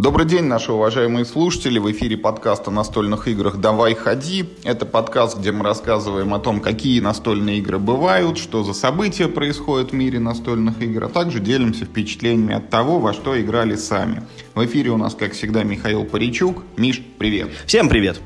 Добрый день, наши уважаемые слушатели. В эфире подкаст о настольных играх «Давай, ходи». Это подкаст, где мы рассказываем о том, какие настольные игры бывают, что за события происходят в мире настольных игр, а также делимся впечатлениями от того, во что играли сами. В эфире у нас, как всегда, Михаил Паричук. Миш, привет. Всем привет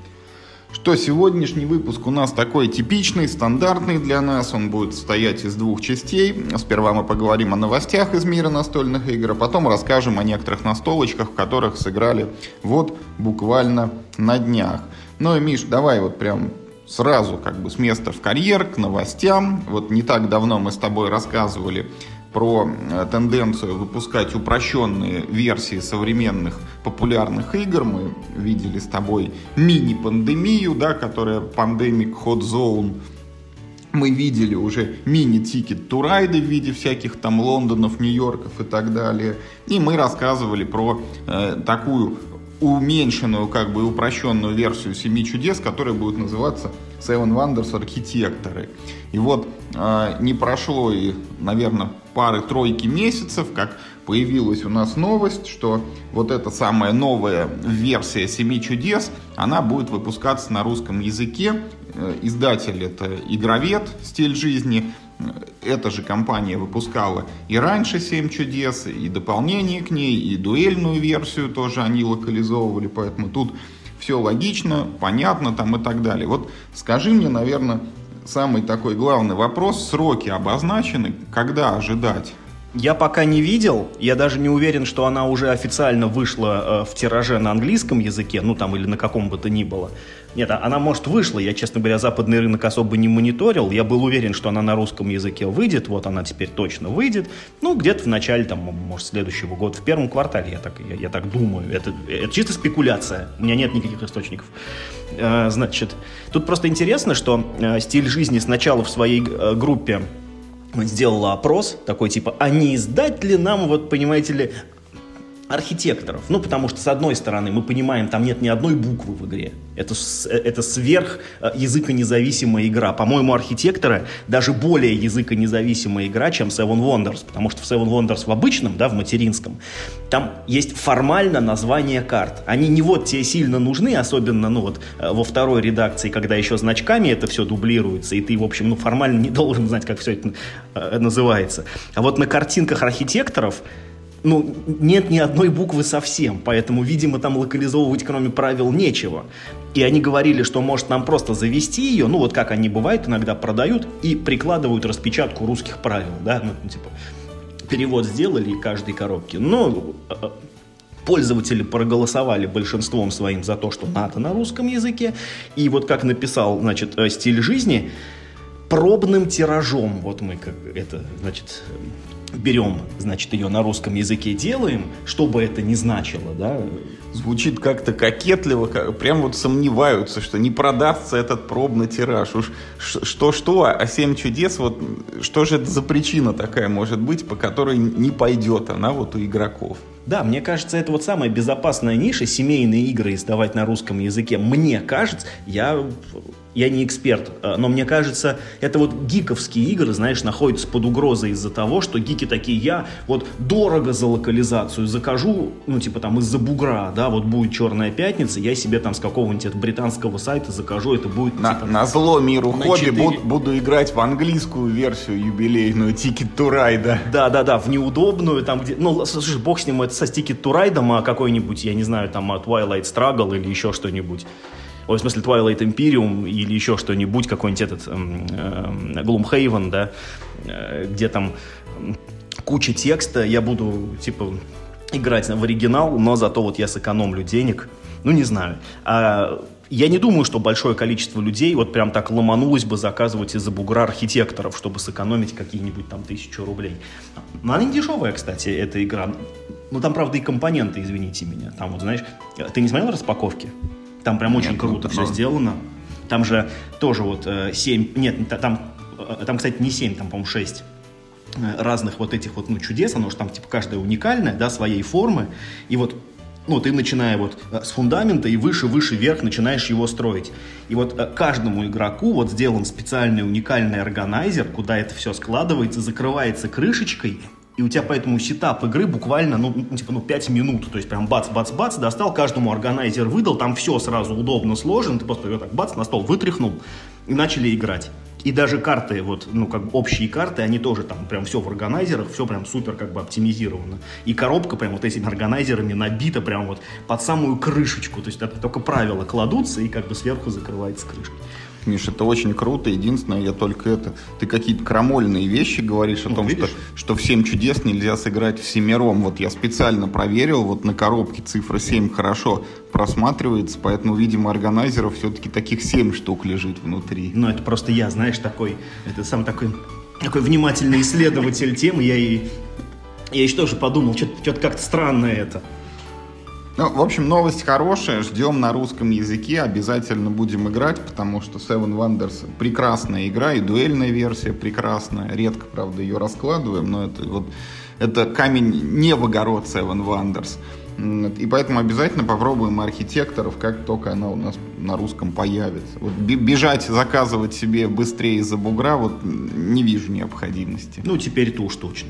что сегодняшний выпуск у нас такой типичный, стандартный для нас. Он будет состоять из двух частей. Сперва мы поговорим о новостях из мира настольных игр, а потом расскажем о некоторых настолочках, в которых сыграли вот буквально на днях. Ну и, Миш, давай вот прям сразу как бы с места в карьер к новостям. Вот не так давно мы с тобой рассказывали про э, тенденцию выпускать упрощенные версии современных популярных игр. Мы видели с тобой мини-пандемию, да, которая Pandemic Hot Zone. Мы видели уже мини-тикет турайды в виде всяких там Лондонов, Нью-Йорков и так далее. И мы рассказывали про э, такую уменьшенную, как бы упрощенную версию «Семи чудес», которая будет называться Seven Wonders Архитекторы. И вот э, не прошло и, наверное, пары-тройки месяцев, как появилась у нас новость, что вот эта самая новая версия «Семи чудес», она будет выпускаться на русском языке. Э, издатель это «Игровед. Стиль жизни». Эта же компания выпускала и раньше «Семь чудес», и дополнение к ней, и дуэльную версию тоже они локализовывали, поэтому тут все логично, понятно там и так далее. Вот скажи мне, наверное, самый такой главный вопрос, сроки обозначены, когда ожидать? Я пока не видел, я даже не уверен, что она уже официально вышла э, в тираже на английском языке, ну там или на каком бы то ни было. Нет, а она, может, вышла, я, честно говоря, западный рынок особо не мониторил, я был уверен, что она на русском языке выйдет, вот она теперь точно выйдет, ну, где-то в начале, там, может, следующего года, в первом квартале, я так, я, я так думаю, это, это чисто спекуляция, у меня нет никаких источников. Э, значит, тут просто интересно, что э, стиль жизни сначала в своей э, группе сделала опрос, такой типа, а не издать ли нам, вот понимаете ли, архитекторов. Ну, потому что, с одной стороны, мы понимаем, там нет ни одной буквы в игре. Это, это сверх э, языконезависимая игра. По-моему, архитекторы даже более языконезависимая игра, чем Seven Wonders. Потому что в Seven Wonders в обычном, да, в материнском, там есть формально название карт. Они не вот тебе сильно нужны, особенно, ну, вот э, во второй редакции, когда еще значками это все дублируется, и ты, в общем, ну, формально не должен знать, как все это э, называется. А вот на картинках архитекторов ну, нет ни одной буквы совсем, поэтому, видимо, там локализовывать кроме правил нечего. И они говорили, что может нам просто завести ее, ну вот как они бывают, иногда продают и прикладывают распечатку русских правил, да, ну типа перевод сделали каждой коробки. Но э, э, пользователи проголосовали большинством своим за то, что надо на русском языке. И вот как написал, значит, э, стиль жизни, пробным тиражом, вот мы как это, значит, берем, значит, ее на русском языке делаем, что бы это ни значило, да. Звучит как-то кокетливо, как, прям вот сомневаются, что не продастся этот пробный тираж. Уж что-что, а «Семь чудес», вот что же это за причина такая может быть, по которой не пойдет она вот у игроков? Да, мне кажется, это вот самая безопасная ниша, семейные игры издавать на русском языке. Мне кажется, я я не эксперт, э, но мне кажется, это вот гиковские игры, знаешь, находятся под угрозой из-за того, что гики такие, я вот дорого за локализацию закажу, ну, типа там из-за бугра, да, вот будет «Черная пятница», я себе там с какого-нибудь британского сайта закажу, это будет... На, типа, на зло миру на хобби 4... буду, буду играть в английскую версию юбилейную Ticket to Ride. Да-да-да, в неудобную, там где... Ну, слушай, бог с ним, это со Ticket to Ride, а какой-нибудь, я не знаю, там Twilight Struggle или еще что-нибудь ой, в смысле Twilight Imperium или еще что-нибудь, какой-нибудь этот эм, э, Gloomhaven, да, э, где там куча текста, я буду, типа, играть в оригинал, но зато вот я сэкономлю денег, ну, не знаю. А я не думаю, что большое количество людей вот прям так ломанулось бы заказывать из-за бугра архитекторов, чтобы сэкономить какие-нибудь там тысячу рублей. Она не дешевая, кстати, эта игра. Ну, там, правда, и компоненты, извините меня. Там вот, знаешь, ты не смотрел распаковки? Там прям очень круто все сделано. Там же тоже вот э, 7, нет, там, э, там, кстати, не 7, там, по-моему, 6 э, разных вот этих вот, ну, чудес, оно же там, типа, каждая уникальная, да, своей формы, и вот ну, ты начиная вот э, с фундамента и выше, выше, вверх начинаешь его строить. И вот каждому игроку вот сделан специальный уникальный органайзер, куда это все складывается, закрывается крышечкой, и у тебя поэтому сетап игры буквально, ну, ну, типа, ну, 5 минут. То есть прям бац-бац-бац, достал, каждому органайзер выдал, там все сразу удобно сложено, ты просто ее так бац, на стол вытряхнул и начали играть. И даже карты, вот, ну, как общие карты, они тоже там прям все в органайзерах, все прям супер как бы оптимизировано. И коробка прям вот этими органайзерами набита прям вот под самую крышечку. То есть это только правила кладутся и как бы сверху закрывается крышка. Миш, это очень круто. Единственное, я только это... Ты какие-то крамольные вещи говоришь о ну, том, что, что в 7 чудес нельзя сыграть в семером. Вот я специально проверил, вот на коробке цифра 7 хорошо просматривается, поэтому, видимо, органайзеров все-таки таких 7 штук лежит внутри. Ну, это просто я, знаешь, такой... Это сам такой, такой внимательный исследователь темы. Я и... Я еще тоже подумал, что-то как-то странное это. Ну, в общем, новость хорошая. Ждем на русском языке. Обязательно будем играть, потому что Seven Wonders прекрасная игра, и дуэльная версия прекрасная. Редко, правда, ее раскладываем, но это вот это камень не в огород Seven Wonders. И поэтому обязательно попробуем архитекторов, как только она у нас на русском появится. Вот бежать, заказывать себе быстрее из-за бугра, вот не вижу необходимости. Ну, теперь-то уж точно.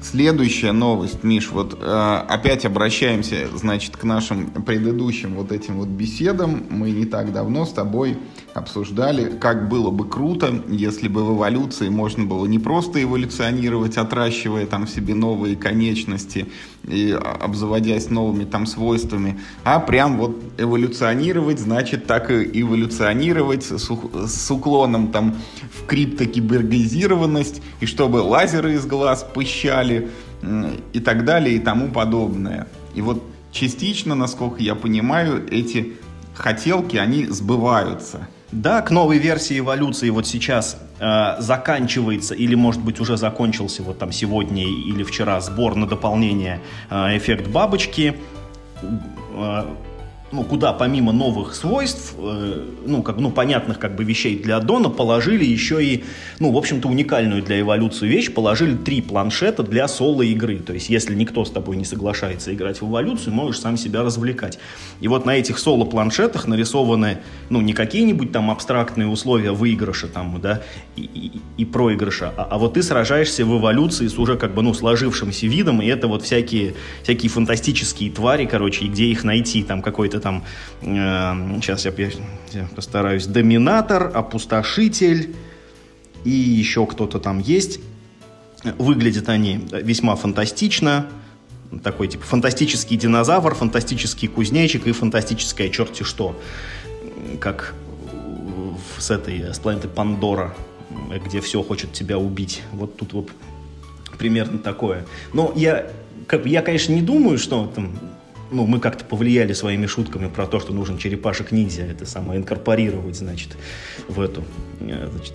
Следующая новость, Миш, вот э, опять обращаемся, значит, к нашим предыдущим вот этим вот беседам. Мы не так давно с тобой обсуждали, как было бы круто, если бы в эволюции можно было не просто эволюционировать, отращивая там себе новые конечности и обзаводясь новыми там свойствами, а прям вот эволюционировать, значит, так и эволюционировать с, с уклоном там в криптокибергизированность, и чтобы лазеры из глаз пыщали и так далее и тому подобное. И вот частично, насколько я понимаю, эти хотелки, они сбываются. Да, к новой версии эволюции вот сейчас э, заканчивается или, может быть, уже закончился вот там сегодня или вчера сбор на дополнение э, эффект бабочки. Э, ну, куда помимо новых свойств, э, ну, как, ну, понятных как бы вещей для аддона, положили еще и, ну, в общем-то, уникальную для эволюции вещь, положили три планшета для соло-игры. То есть, если никто с тобой не соглашается играть в эволюцию, можешь сам себя развлекать. И вот на этих соло-планшетах нарисованы, ну, не какие-нибудь там абстрактные условия выигрыша там, да, и, и, и проигрыша, а, а вот ты сражаешься в эволюции с уже как бы, ну, сложившимся видом, и это вот всякие, всякие фантастические твари, короче, и где их найти, там какой-то какой-то там, э, сейчас я, я постараюсь, доминатор, опустошитель и еще кто-то там есть. Выглядят они весьма фантастично. Такой типа фантастический динозавр, фантастический кузнечик и фантастическое черти что. Как с этой, с планеты Пандора, где все хочет тебя убить. Вот тут вот примерно такое. Но я, как, я конечно, не думаю, что там ну, мы как-то повлияли своими шутками про то, что нужен черепашек-ниндзя, это самое, инкорпорировать, значит, в эту, э, значит,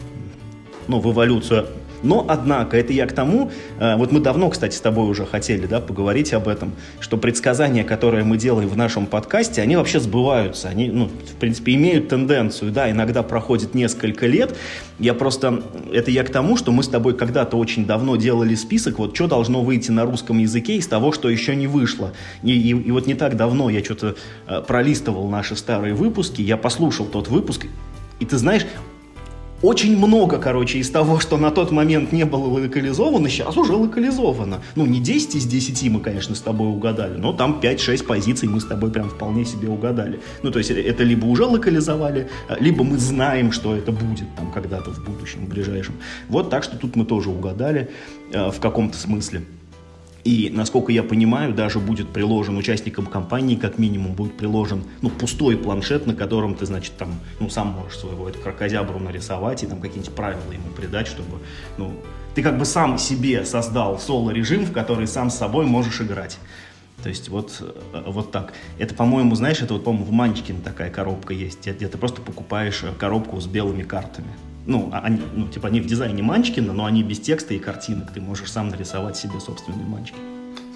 ну, в эволюцию но, однако, это я к тому, э, вот мы давно, кстати, с тобой уже хотели да, поговорить об этом, что предсказания, которые мы делаем в нашем подкасте, они вообще сбываются. Они, ну, в принципе, имеют тенденцию, да, иногда проходит несколько лет. Я просто, это я к тому, что мы с тобой когда-то очень давно делали список, вот что должно выйти на русском языке из того, что еще не вышло. И, и, и вот не так давно я что-то э, пролистывал наши старые выпуски, я послушал тот выпуск, и ты знаешь, очень много, короче, из того, что на тот момент не было локализовано, сейчас уже локализовано. Ну, не 10 из 10 мы, конечно, с тобой угадали, но там 5-6 позиций мы с тобой прям вполне себе угадали. Ну, то есть это либо уже локализовали, либо мы знаем, что это будет там когда-то в будущем, в ближайшем. Вот так что тут мы тоже угадали э, в каком-то смысле. И, насколько я понимаю, даже будет приложен участникам компании, как минимум, будет приложен ну, пустой планшет, на котором ты, значит, там, ну, сам можешь своего эту крокозябру нарисовать и там какие-нибудь правила ему придать, чтобы, ну, ты как бы сам себе создал соло-режим, в который сам с собой можешь играть. То есть вот, э, вот так. Это, по-моему, знаешь, это вот, по-моему, в Манчкин такая коробка есть, где ты просто покупаешь э, коробку с белыми картами ну, а они, ну, типа они в дизайне Манчкина, но они без текста и картинок. Ты можешь сам нарисовать себе собственный Манчкин.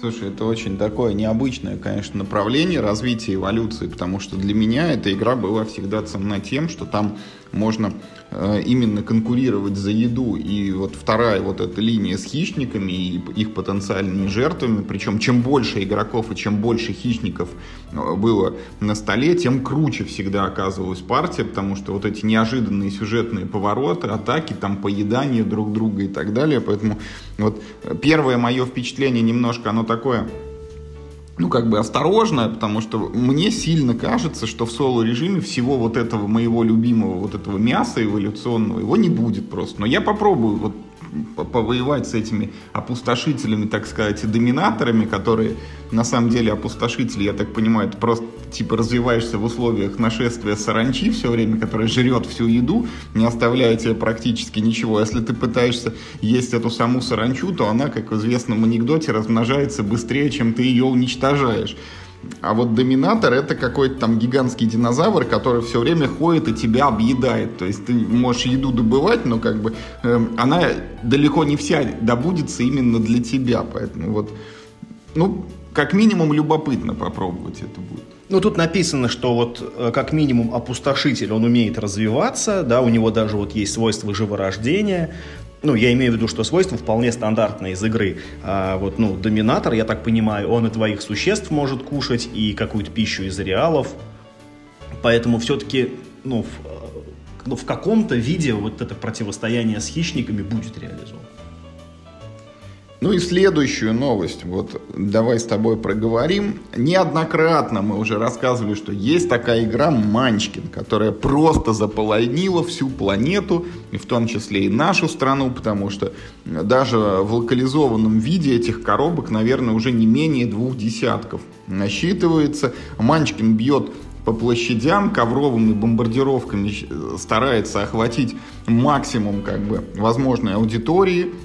Слушай, это очень такое необычное, конечно, направление развития эволюции, потому что для меня эта игра была всегда ценна тем, что там можно именно конкурировать за еду. И вот вторая вот эта линия с хищниками и их потенциальными жертвами, причем чем больше игроков и чем больше хищников э, было на столе, тем круче всегда оказывалась партия, потому что вот эти неожиданные сюжетные повороты, атаки, там поедание друг друга и так далее. Поэтому вот первое мое впечатление немножко оно такое ну, как бы осторожно, потому что мне сильно кажется, что в соло-режиме всего вот этого моего любимого, вот этого мяса эволюционного, его не будет просто. Но я попробую вот повоевать с этими опустошителями, так сказать, и доминаторами, которые на самом деле опустошители, я так понимаю, это просто типа развиваешься в условиях нашествия саранчи все время, которая жрет всю еду, не оставляя тебе практически ничего. Если ты пытаешься есть эту саму саранчу, то она, как в известном анекдоте, размножается быстрее, чем ты ее уничтожаешь. А вот доминатор это какой-то там гигантский динозавр, который все время ходит и тебя объедает. То есть ты можешь еду добывать, но как бы э, она далеко не вся добудется именно для тебя. Поэтому вот, ну, как минимум любопытно попробовать это будет. Ну, тут написано, что вот э, как минимум опустошитель, он умеет развиваться, да, у него даже вот есть свойства живорождения, ну, я имею в виду, что свойства вполне стандартные из игры. А вот, ну, доминатор, я так понимаю, он и твоих существ может кушать, и какую-то пищу из реалов. Поэтому все-таки, ну, в, э, ну, в каком-то виде вот это противостояние с хищниками будет реализовано. Ну и следующую новость, вот давай с тобой проговорим. Неоднократно мы уже рассказывали, что есть такая игра Манчкин, которая просто заполонила всю планету, и в том числе и нашу страну, потому что даже в локализованном виде этих коробок, наверное, уже не менее двух десятков насчитывается. Манчкин бьет по площадям ковровыми бомбардировками старается охватить максимум как бы возможной аудитории –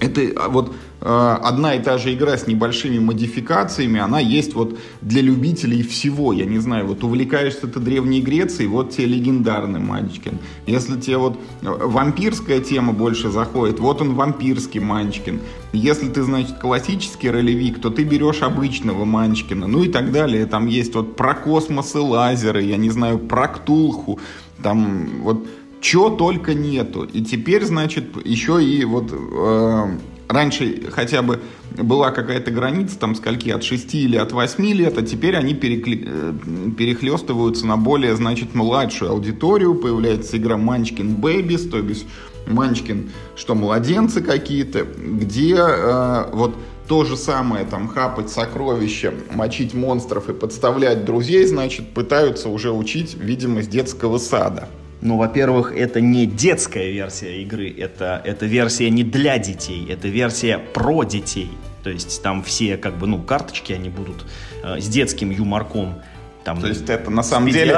это а, вот э, одна и та же игра с небольшими модификациями, она есть вот для любителей всего. Я не знаю, вот увлекаешься ты Древней Грецией, вот тебе легендарный Манчкин. Если тебе вот э, вампирская тема больше заходит, вот он вампирский Манчкин. Если ты, значит, классический ролевик, то ты берешь обычного Манчкина, ну и так далее. Там есть вот про космос и лазеры, я не знаю, про Ктулху, там вот чего только нету. И теперь, значит, еще и вот э, раньше хотя бы была какая-то граница, там, скольки, от 6 или от 8 лет, а теперь они перекли... Э, перехлестываются на более, значит, младшую аудиторию. Появляется игра Манчкин Бэйбис, то есть Манчкин, что младенцы какие-то, где э, вот то же самое, там, хапать сокровища, мочить монстров и подставлять друзей, значит, пытаются уже учить, видимо, с детского сада. Ну, во-первых, это не детская версия игры, это, это версия не для детей, это версия про детей. То есть там все, как бы, ну, карточки, они будут э, с детским юморком. Там, То есть это на самом деле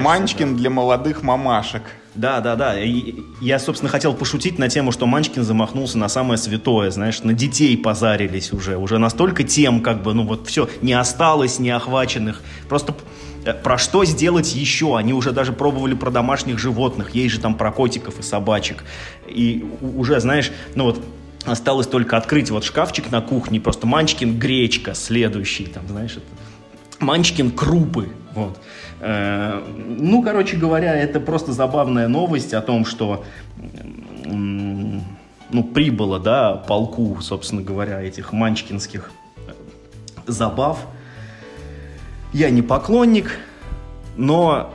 Манчкин да. для молодых мамашек. Да, да, да. И я, собственно, хотел пошутить на тему, что Манчкин замахнулся на самое святое, знаешь, на детей позарились уже. Уже настолько тем, как бы, ну вот все, не осталось неохваченных. Просто про что сделать еще? Они уже даже пробовали про домашних животных, есть же там про котиков и собачек. И уже, знаешь, ну вот осталось только открыть вот шкафчик на кухне, просто Манчкин гречка следующий, там, знаешь, это Манчкин крупы, вот. Э, ну, короче говоря, это просто забавная новость о том, что ну, прибыло, да, полку, собственно говоря, этих манчкинских забав – я не поклонник, но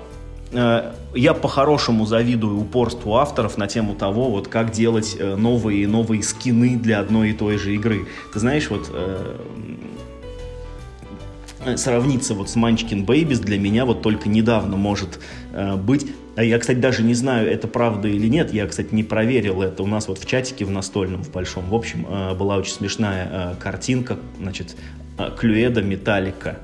э, я по-хорошему завидую упорству авторов на тему того, вот как делать э, новые и новые скины для одной и той же игры. Ты знаешь, вот э, сравниться вот с Munchkin Babies для меня вот только недавно может э, быть. А я, кстати, даже не знаю, это правда или нет. Я, кстати, не проверил это. У нас вот в чатике в настольном, в большом, в общем, э, была очень смешная э, картинка, значит, э, Клюэда Металлика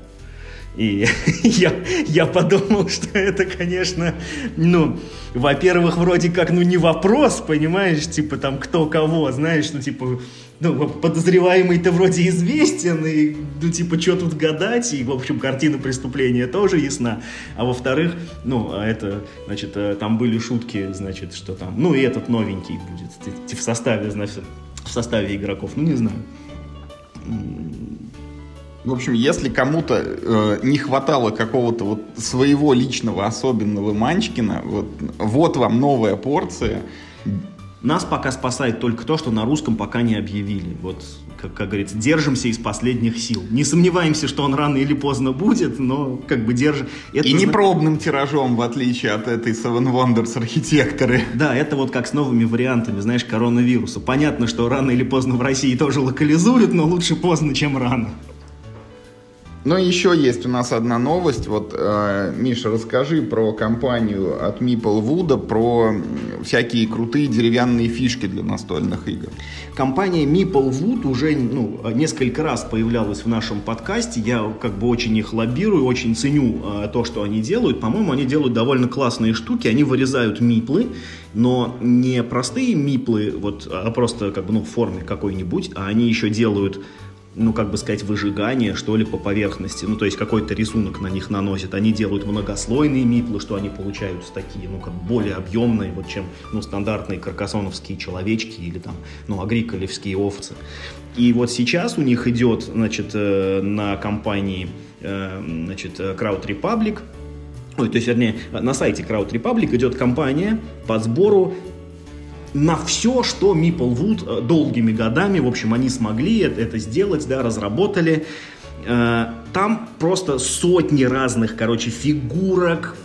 и я, я подумал, что это, конечно, ну, во-первых, вроде как, ну, не вопрос, понимаешь, типа там кто кого, знаешь, ну, типа, ну, подозреваемый-то вроде известен, и, ну, типа, что тут гадать, и, в общем, картина преступления тоже ясна. А во-вторых, ну, а это, значит, э, там были шутки, значит, что там, ну, и этот новенький будет в составе, значит, в составе игроков, ну, не знаю В общем, если кому-то э, не хватало какого-то вот своего личного особенного Манчкина, вот, вот вам новая порция. Нас пока спасает только то, что на русском пока не объявили. Вот, как, как говорится, держимся из последних сил. Не сомневаемся, что он рано или поздно будет, но как бы держим. Это И не пробным тиражом, в отличие от этой Seven Wonders архитекторы. Да, это вот как с новыми вариантами, знаешь, коронавируса. Понятно, что рано или поздно в России тоже локализуют, но лучше поздно, чем рано. Но еще есть у нас одна новость. Вот, э, Миша, расскажи про компанию от Maplewood, про всякие крутые деревянные фишки для настольных игр. Компания Maplewood уже ну, несколько раз появлялась в нашем подкасте. Я как бы очень их лоббирую, очень ценю э, то, что они делают. По-моему, они делают довольно классные штуки. Они вырезают миплы, но не простые миплы, вот, а просто как бы, ну, в форме какой-нибудь, а они еще делают ну, как бы сказать, выжигание, что ли, по поверхности. Ну, то есть какой-то рисунок на них наносят. Они делают многослойные миплы, что они получаются такие, ну, как более объемные, вот, чем, ну, стандартные каркасоновские человечки или там, ну, агриколевские овцы. И вот сейчас у них идет, значит, э, на компании, э, значит, Crowd Republic, Ой, то есть, вернее, на сайте Crowd Republic идет компания по сбору на все, что Maplewood э, долгими годами, в общем, они смогли это, сделать, да, разработали. Э, там просто сотни разных, короче, фигурок,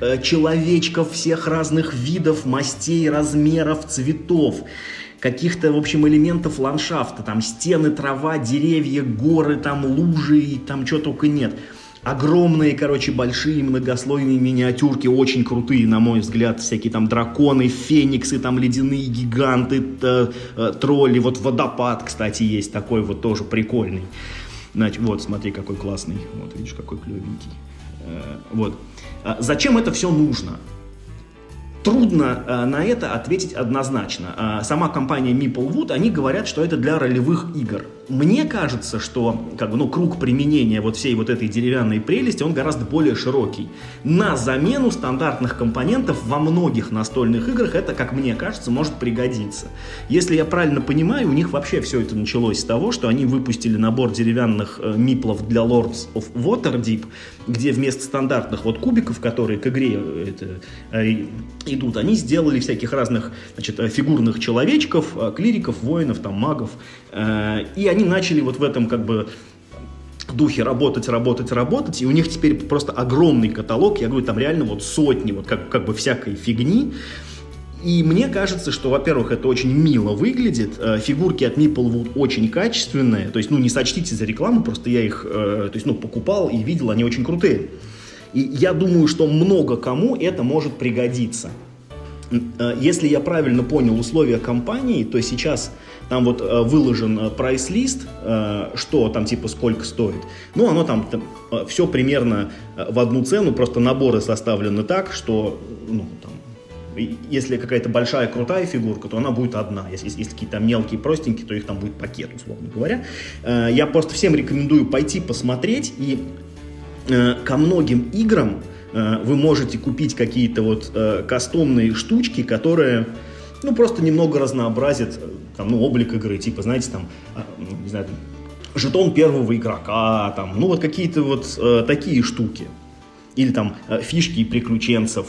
э, человечков всех разных видов, мастей, размеров, цветов каких-то, в общем, элементов ландшафта, там стены, трава, деревья, горы, там лужи, и там что только нет. Огромные, короче, большие многослойные миниатюрки, очень крутые, на мой взгляд, всякие там драконы, фениксы, там ледяные гиганты, т, э, тролли, вот водопад, кстати, есть такой вот тоже прикольный. Значит, вот, смотри, какой классный, вот, видишь, какой клевенький. Э, вот. А зачем это все нужно? Трудно э, на это ответить однозначно. Э, сама компания Maplewood, они говорят, что это для ролевых игр. Мне кажется, что как бы, ну, круг применения вот всей вот этой деревянной прелести, он гораздо более широкий. На замену стандартных компонентов во многих настольных играх это, как мне кажется, может пригодиться. Если я правильно понимаю, у них вообще все это началось с того, что они выпустили набор деревянных э, миплов для Lords of Waterdeep, где вместо стандартных вот кубиков, которые к игре э, это, э, идут, они сделали всяких разных значит, э, фигурных человечков, э, клириков, воинов, там, магов, и они начали вот в этом как бы духе работать, работать, работать, и у них теперь просто огромный каталог, я говорю, там реально вот сотни вот как, как бы всякой фигни, и мне кажется, что, во-первых, это очень мило выглядит, э, фигурки от Maplewood очень качественные, то есть, ну, не сочтите за рекламу, просто я их, э, то есть, ну, покупал и видел, они очень крутые. И я думаю, что много кому это может пригодиться. Э, если я правильно понял условия компании, то сейчас там вот э, выложен э, прайс-лист, что там типа сколько стоит. Ну, оно там, там все примерно в одну цену, просто наборы составлены так, что, ну, там, если какая-то большая крутая фигурка, то она будет одна. Если, если какие-то мелкие, простенькие, то их там будет пакет, условно говоря. Я просто всем рекомендую пойти посмотреть и ко многим играм Э, вы можете купить какие-то вот э, кастомные штучки, которые, ну, просто немного разнообразят, э, там, ну, облик игры, типа, знаете, там, а, ну, не знаю, жетон первого игрока, там, ну, вот какие-то вот э, такие штуки. Или там э, фишки приключенцев,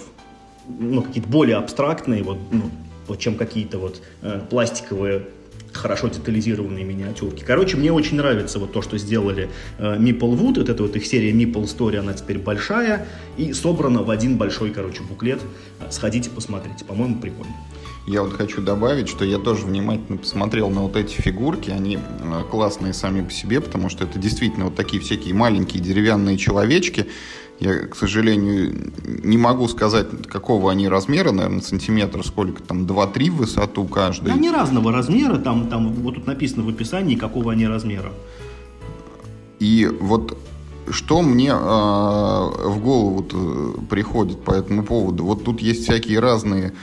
ну, какие-то более абстрактные, вот, ну, вот чем какие-то вот э, пластиковые хорошо детализированные миниатюрки. Короче, мне очень нравится вот то, что сделали э, Maplewood. Вот эта вот их серия Meeple Story, она теперь большая и собрана в один большой, короче, буклет. Сходите, посмотрите. По-моему, прикольно. Я вот хочу добавить, что я тоже внимательно посмотрел на вот эти фигурки. Они э, классные сами по себе, потому что это действительно вот такие всякие маленькие деревянные человечки. Я, к сожалению, не могу сказать, какого они размера, наверное, сантиметра, сколько там, 2-3 в высоту каждый. Они разного размера, там, там вот тут написано в описании, какого они размера. И вот что мне э, в голову приходит по этому поводу? Вот тут есть всякие разные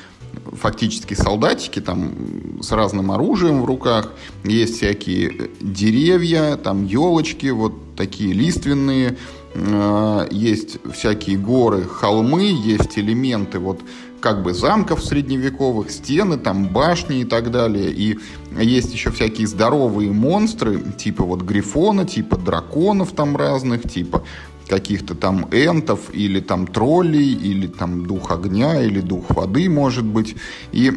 фактически солдатики там с разным оружием в руках, есть всякие деревья, там елочки, вот такие лиственные э, есть всякие горы, холмы, есть элементы вот как бы замков средневековых, стены, там башни и так далее. И есть еще всякие здоровые монстры, типа вот грифона, типа драконов там разных, типа каких-то там энтов или там троллей, или там дух огня, или дух воды, может быть. И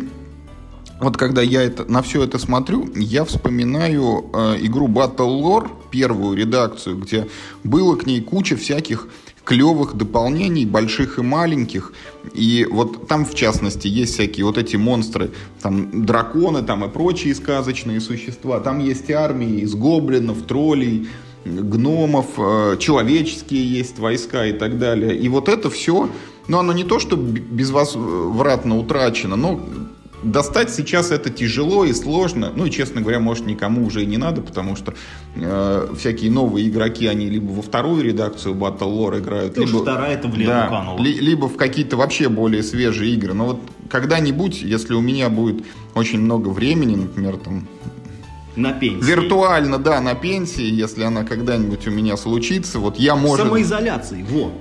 вот когда я это, на все это смотрю, я вспоминаю э, игру Battle Lore, первую редакцию, где было к ней куча всяких клевых дополнений, больших и маленьких. И вот там, в частности, есть всякие вот эти монстры, там драконы там и прочие сказочные существа. Там есть армии из гоблинов, троллей, гномов, э, человеческие есть войска и так далее. И вот это все, ну, оно не то, что безвозвратно утрачено, но достать сейчас это тяжело и сложно. Ну и, честно говоря, может, никому уже и не надо, потому что э, всякие новые игроки, они либо во вторую редакцию Battle Lore играют, ну, либо, вторая это в да, канула. Ли, либо в какие-то вообще более свежие игры. Но вот когда-нибудь, если у меня будет очень много времени, например, там на пенсии. Виртуально, да, на пенсии, если она когда-нибудь у меня случится, вот я, может... Самоизоляции, вот.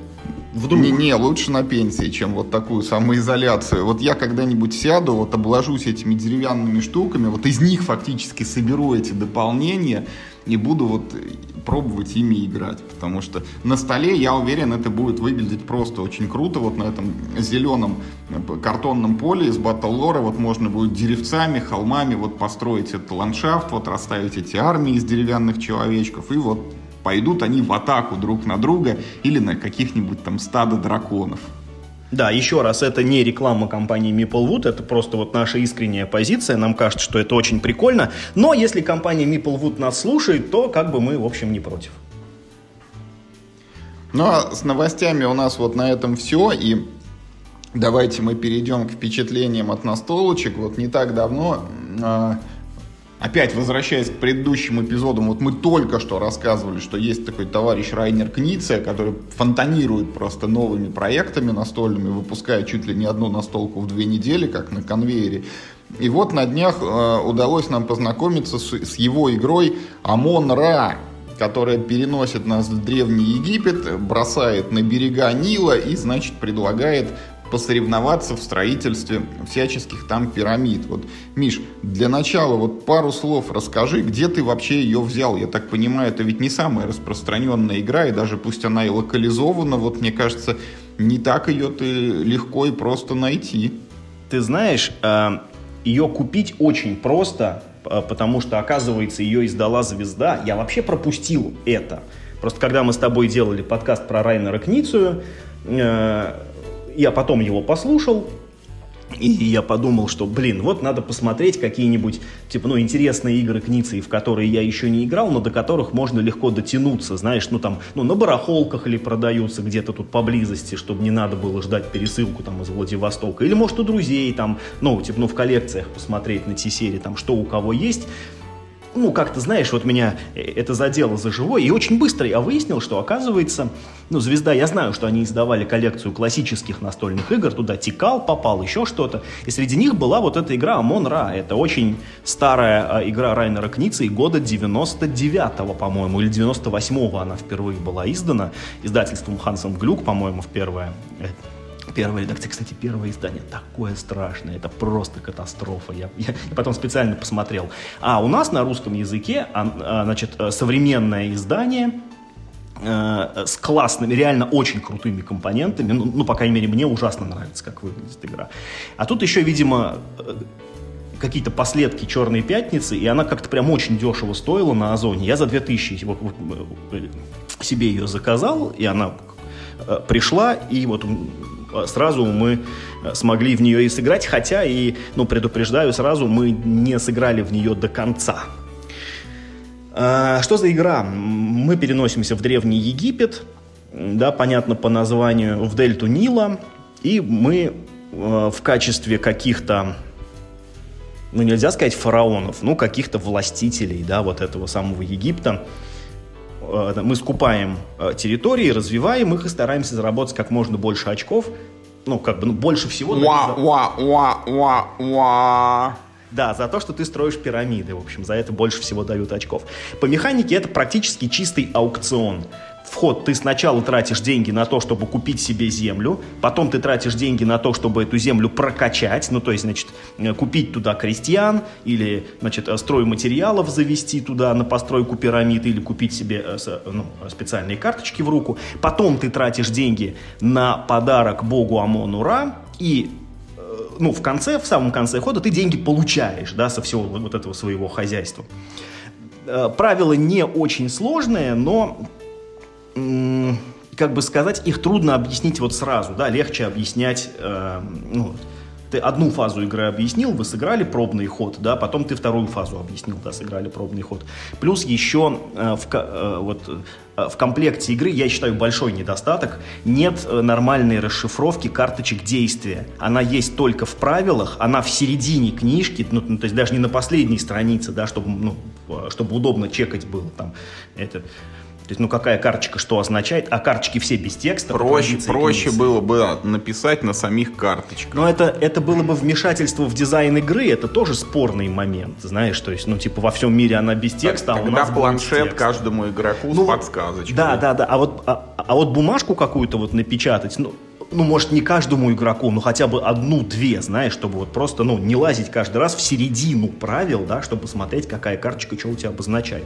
Вдруг. Не, не, лучше на пенсии, чем вот такую самоизоляцию. Вот я когда-нибудь сяду, вот обложусь этими деревянными штуками, вот из них фактически соберу эти дополнения и буду вот пробовать ими играть. Потому что на столе, я уверен, это будет выглядеть просто очень круто. Вот на этом зеленом картонном поле из Battle вот можно будет деревцами, холмами вот построить этот ландшафт, вот расставить эти армии из деревянных человечков и вот пойдут они в атаку друг на друга или на каких-нибудь там стадо драконов. Да, еще раз, это не реклама компании Maplewood, это просто вот наша искренняя позиция. Нам кажется, что это очень прикольно. Но если компания Maplewood нас слушает, то как бы мы, в общем, не против. Ну а с новостями у нас вот на этом все. И давайте мы перейдем к впечатлениям от настолочек. Вот не так давно а, Опять возвращаясь к предыдущим эпизодам, вот мы только что рассказывали, что есть такой товарищ Райнер Книция, который фонтанирует просто новыми проектами настольными, выпуская чуть ли не одну настолку в две недели, как на конвейере. И вот на днях э, удалось нам познакомиться с, с его игрой Амон Ра, которая переносит нас в Древний Египет, бросает на берега Нила и, значит, предлагает посоревноваться в строительстве всяческих там пирамид. Вот, Миш, для начала вот пару слов расскажи, где ты вообще ее взял. Я так понимаю, это ведь не самая распространенная игра, и даже пусть она и локализована, вот мне кажется, не так ее ты легко и просто найти. Ты знаешь, э, ее купить очень просто, э, потому что, оказывается, ее издала звезда. Я вообще пропустил это. Просто когда мы с тобой делали подкаст про Райнера Кницию, э, я потом его послушал, и я подумал, что, блин, вот надо посмотреть какие-нибудь, типа, ну, интересные игры Книции, в которые я еще не играл, но до которых можно легко дотянуться, знаешь, ну, там, ну, на барахолках или продаются где-то тут поблизости, чтобы не надо было ждать пересылку там из Владивостока. Или, может, у друзей там, ну, типа, ну, в коллекциях посмотреть на T-серии, там, что у кого есть ну, как-то, знаешь, вот меня это задело за живое, и очень быстро я выяснил, что, оказывается, ну, «Звезда», я знаю, что они издавали коллекцию классических настольных игр, туда Тикал попал, еще что-то, и среди них была вот эта игра «Амон Ра», это очень старая а, игра Райнера Кница, и года 99-го, по-моему, или 98-го она впервые была издана, издательством Хансен Глюк, по-моему, в первое э, Первая редакция, кстати, первое издание такое страшное, это просто катастрофа. Я, я, потом специально посмотрел. А у нас на русском языке, а, а, значит, э, современное издание э, с классными, реально очень крутыми компонентами. Ну, ну, по крайней мере, мне ужасно нравится, как выглядит игра. А тут еще, видимо, э, какие-то последки «Черной пятницы», и она как-то прям очень дешево стоила на Озоне. Я за 2000 вот, э, себе ее заказал, и она пришла, и вот Э, сразу мы э, смогли в нее и сыграть, хотя и, ну, предупреждаю сразу, мы не сыграли в нее до конца. А, что за игра? Мы переносимся в Древний Египет, да, понятно по названию, в дельту Нила, и мы э, в качестве каких-то ну, нельзя сказать фараонов, ну, каких-то властителей, да, вот этого самого Египта, мы скупаем э, территории, развиваем их и стараемся заработать как можно больше очков. Ну, как бы, ну, больше всего... Уа, уа, уа, уа, уа. Да, за то, что ты строишь пирамиды, в общем, за это больше всего дают очков. По механике это практически чистый аукцион вход ты сначала тратишь деньги на то, чтобы купить себе землю, потом ты тратишь деньги на то, чтобы эту землю прокачать, ну, то есть, значит, э, купить туда крестьян или, значит, э, стройматериалов завести туда на постройку пирамид или купить себе э, ну, специальные карточки в руку. Потом ты тратишь деньги на подарок богу Амон-Ура и ну, в конце, в самом конце хода ты деньги получаешь, да, со всего вот этого своего хозяйства. Правила не очень сложные, но как бы сказать, их трудно объяснить вот сразу, да, легче объяснять, э, ну, ты одну фазу игры объяснил, вы сыграли пробный ход, да, потом ты вторую фазу объяснил, да, сыграли пробный ход. Плюс еще э, в, э, вот, э, в комплекте игры, я считаю, большой недостаток, нет э, нормальной расшифровки карточек действия. Она есть только в правилах, она в середине книжки, ну, ну то есть даже не на последней странице, да, чтобы, ну, чтобы удобно чекать было там это то есть, ну, какая карточка что означает, а карточки все без текста. Проще, проще было бы написать на самих карточках. Но это, это было бы вмешательство в дизайн игры, это тоже спорный момент, знаешь, то есть, ну, типа, во всем мире она без текста, так, а у нас планшет каждому игроку ну, с подсказочкой. Да, да, да, а вот, а, а вот бумажку какую-то вот напечатать, ну, ну, может, не каждому игроку, но хотя бы одну-две, знаешь, чтобы вот просто, ну, не лазить каждый раз в середину правил, да, чтобы смотреть, какая карточка что у тебя обозначает.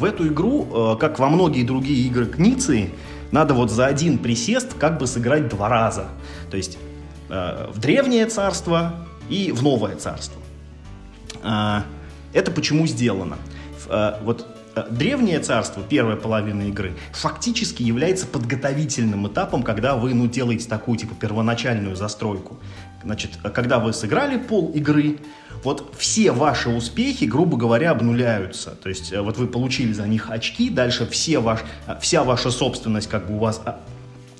В эту игру, э, как во многие другие игры Кницы, надо вот за один присест как бы сыграть два раза. То есть э, в древнее царство и в новое царство. Э, это почему сделано? Вот Древнее царство, первая половина игры, фактически является подготовительным этапом, когда вы ну, делаете такую типа первоначальную застройку. Значит, когда вы сыграли пол игры, вот все ваши успехи, грубо говоря, обнуляются. То есть э, вот вы получили за них очки, дальше все ваш, э, вся ваша собственность как бы у вас а,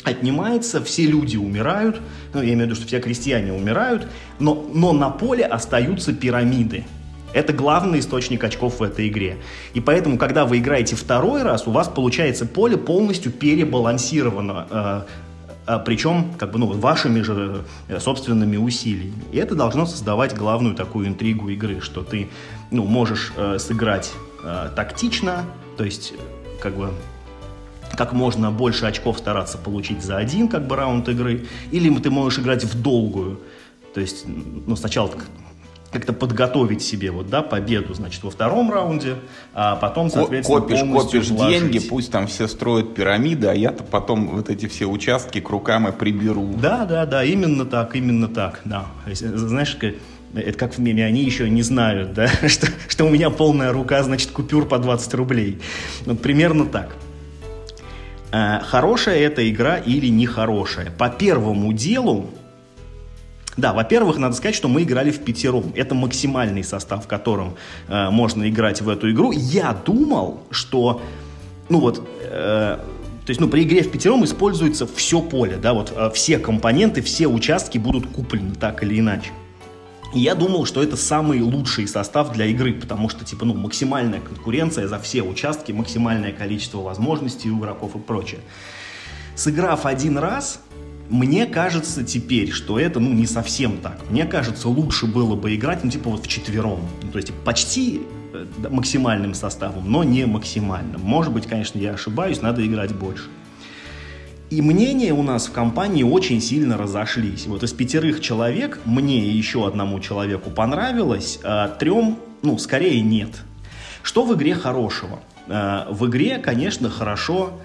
отнимается, все люди умирают, ну, я имею в виду, что все крестьяне умирают, но, но на поле остаются пирамиды. Это главный источник очков в этой игре. И поэтому, когда вы играете второй раз, у вас получается поле полностью перебалансировано. А, причем как бы, ну, вашими же э, собственными усилиями. И это должно создавать главную такую интригу игры, что ты ну, можешь э, сыграть э, тактично, то есть как бы как можно больше очков стараться получить за один как бы раунд игры, или ты можешь играть в долгую, то есть ну, сначала как-то подготовить себе вот, да, победу, значит, во втором раунде, а потом, соответственно, Копишь, копишь вложить. деньги, пусть там все строят пирамиды, а я-то потом вот эти все участки к рукам и приберу. Да, да, да, именно так, именно так, да. Знаешь, это как в меме, они еще не знают, да, что, что у меня полная рука, значит, купюр по 20 рублей. Вот примерно так. А, хорошая эта игра или нехорошая? По первому делу да, во-первых, надо сказать, что мы играли в пятером. Это максимальный состав, в котором э, можно играть в эту игру. Я думал, что, ну вот, э, то есть, ну, при игре в пятером используется все поле, да, вот э, все компоненты, все участки будут куплены так или иначе. Я думал, что это самый лучший состав для игры, потому что, типа, ну, максимальная конкуренция за все участки, максимальное количество возможностей у игроков и прочее. Сыграв один раз, мне кажется теперь, что это, ну, не совсем так. Мне кажется, лучше было бы играть, ну, типа вот в четвером. Ну, то есть почти э, максимальным составом, но не максимальным. Может быть, конечно, я ошибаюсь, надо играть больше. И мнения у нас в компании очень сильно разошлись. Вот из пятерых человек мне и еще одному человеку понравилось, а трем, ну, скорее нет. Что в игре хорошего? Э, в игре, конечно, хорошо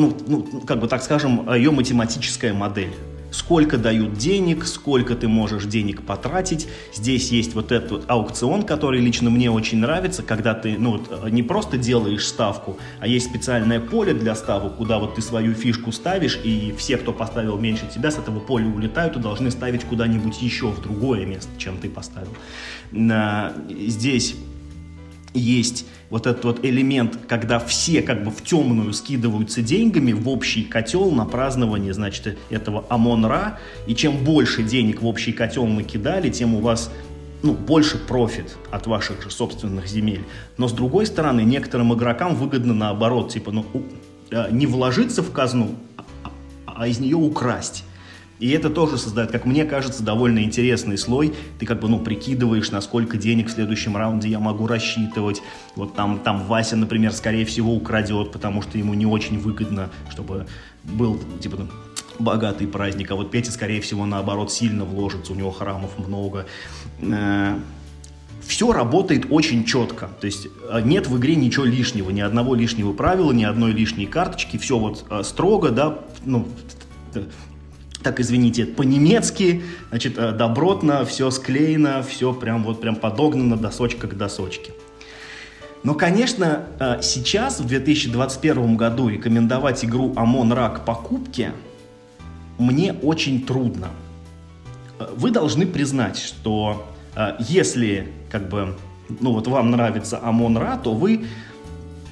ну, ну, как бы так скажем, ее математическая модель. Сколько дают денег, сколько ты можешь денег потратить. Здесь есть вот этот вот аукцион, который лично мне очень нравится, когда ты ну, вот, не просто делаешь ставку, а есть специальное поле для ставок, куда вот ты свою фишку ставишь, и все, кто поставил меньше тебя, с этого поля улетают и должны ставить куда-нибудь еще в другое место, чем ты поставил. Здесь есть вот этот вот элемент, когда все как бы в темную скидываются деньгами в общий котел на празднование, значит, этого Амон-Ра, и чем больше денег в общий котел мы кидали, тем у вас ну, больше профит от ваших же собственных земель. Но с другой стороны, некоторым игрокам выгодно наоборот, типа, ну, э, не вложиться в казну, а, а из нее украсть. И это тоже создает, как мне кажется, довольно интересный слой. Ты как бы, ну, прикидываешь, насколько денег в следующем раунде я могу рассчитывать. Вот там, там Вася, например, скорее всего украдет, потому что ему не очень выгодно, чтобы был, типа, ну, богатый праздник. А вот Петя, скорее всего, наоборот, сильно вложится, у него храмов много. Э, все работает очень четко. То есть э, нет в игре ничего лишнего, ни одного лишнего правила, ни одной лишней карточки. Все вот э, строго, да, ну, так извините, по-немецки, значит, э, добротно, все склеено, все прям вот прям подогнано досочка к досочке. Но, конечно, сейчас, в 2021 году, рекомендовать игру Amon Ra к покупке мне очень трудно. Вы должны признать, что если как бы, ну вот вам нравится Амон-Ра, то вы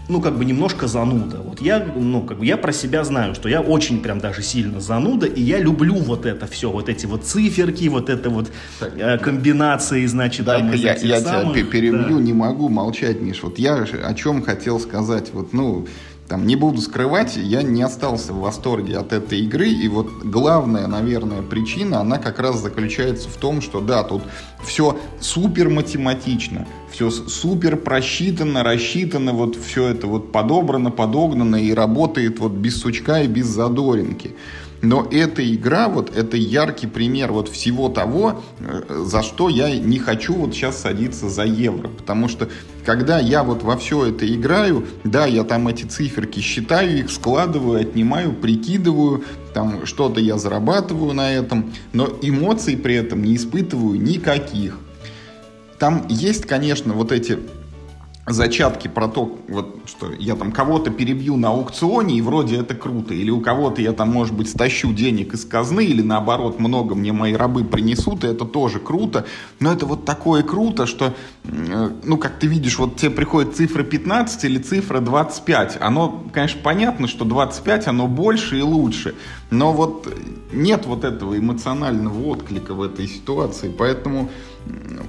ну, как бы немножко зануда. Вот я, ну, как бы я про себя знаю, что я очень прям даже сильно зануда, и я люблю вот это все, вот эти вот циферки, вот это вот э, комбинации, значит, Дай там, я, я самых, тебя перебью, да. не могу молчать, Миш. Вот я о чем хотел сказать. Вот, ну, там, не буду скрывать, я не остался в восторге от этой игры, и вот главная, наверное, причина, она как раз заключается в том, что да, тут все супер математично, все супер просчитано, рассчитано, вот все это вот подобрано, подогнано и работает вот без сучка и без задоринки. Но эта игра, вот это яркий пример вот всего того, э, за что я не хочу вот сейчас садиться за евро. Потому что когда я вот во все это играю, да, я там эти циферки считаю, их складываю, отнимаю, прикидываю, там что-то я зарабатываю на этом, но эмоций при этом не испытываю никаких. Там есть, конечно, вот эти зачатки про то, вот, что я там кого-то перебью на аукционе, и вроде это круто, или у кого-то я там, может быть, стащу денег из казны, или наоборот, много мне мои рабы принесут, и это тоже круто, но это вот такое круто, что, э, ну, как ты видишь, вот тебе приходит цифра 15 или цифра 25, оно, конечно, понятно, что 25, оно больше и лучше, но вот нет вот этого эмоционального отклика в этой ситуации, поэтому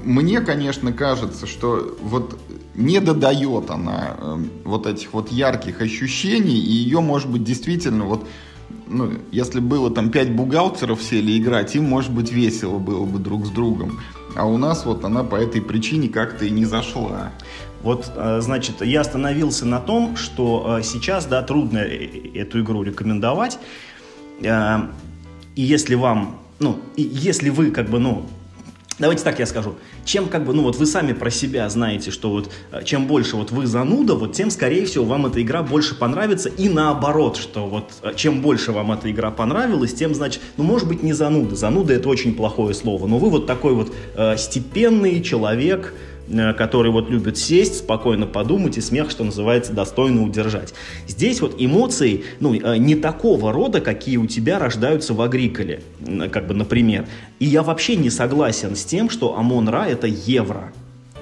мне, конечно, кажется, что вот не додает она э, вот этих вот ярких ощущений, и ее, может быть, действительно вот ну, если было там пять бухгалтеров сели играть, им, может быть, весело было бы друг с другом. А у нас вот она по этой причине как-то и не зашла. Вот, э, значит, я остановился на том, что э, сейчас, да, трудно эту игру рекомендовать. И если вам, ну, и если вы, как бы, ну, Давайте так я скажу. Чем как бы, ну вот вы сами про себя знаете, что вот э, чем больше вот вы зануда, вот тем, скорее всего, вам эта игра больше понравится. И наоборот, что вот э, чем больше вам эта игра понравилась, тем, значит, ну может быть не зануда. Зануда это очень плохое слово. Но вы вот такой вот э, степенный человек, Э, который вот любит сесть, спокойно подумать и смех, что называется, достойно удержать. Здесь вот эмоции, ну, э, не такого рода, какие у тебя рождаются в Агриколе, как бы, например. И я вообще не согласен с тем, что Амон-Ра это евро.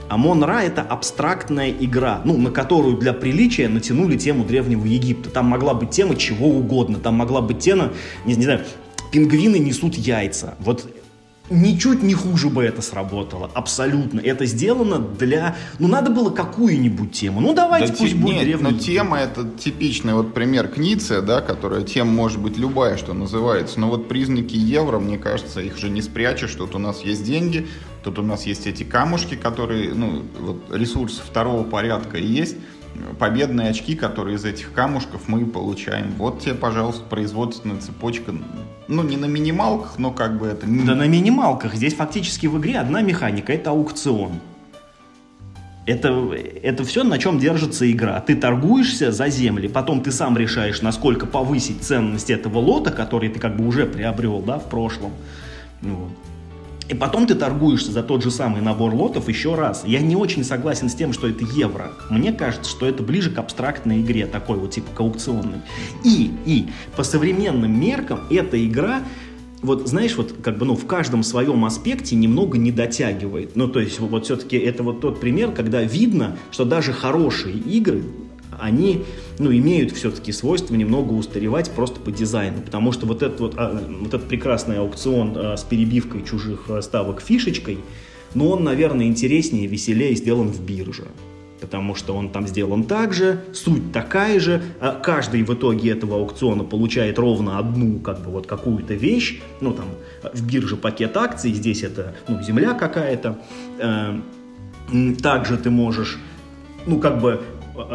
Амон-Ра это абстрактная игра, ну, на которую для приличия натянули тему Древнего Египта. Там могла быть тема чего угодно, там могла быть тема, не, не знаю, пингвины несут яйца. Вот Ничуть не хуже бы это сработало, абсолютно. Это сделано для... Ну, надо было какую-нибудь тему. Ну, давайте да, пусть те, будет нет, древний. Но тема это типичный вот пример Книция, да, которая тема может быть любая, что называется. Но вот признаки евро, мне кажется, их же не спрячешь. Тут у нас есть деньги, тут у нас есть эти камушки, которые, ну, вот ресурсы второго порядка есть победные очки, которые из этих камушков мы получаем. Вот тебе, пожалуйста, производственная цепочка. Ну, не на минималках, но как бы это... Да на минималках. Здесь фактически в игре одна механика. Это аукцион. Это, это все, на чем держится игра. Ты торгуешься за земли, потом ты сам решаешь, насколько повысить ценность этого лота, который ты как бы уже приобрел, да, в прошлом. Вот. И потом ты торгуешься за тот же самый набор лотов еще раз. Я не очень согласен с тем, что это евро. Мне кажется, что это ближе к абстрактной игре, такой вот типа к аукционной. И, и по современным меркам эта игра вот знаешь, вот как бы, ну, в каждом своем аспекте немного не дотягивает. Ну, то есть, вот все-таки это вот тот пример, когда видно, что даже хорошие игры, они ну, имеют все-таки свойство немного устаревать просто по дизайну, потому что вот этот, вот, а, вот этот прекрасный аукцион а, с перебивкой чужих а, ставок фишечкой, ну, он, наверное, интереснее, веселее сделан в бирже. потому что он там сделан так же, суть такая же, каждый в итоге этого аукциона получает ровно одну, как бы вот какую-то вещь, ну там в бирже пакет акций, здесь это, ну, земля какая-то, также ты можешь, ну, как бы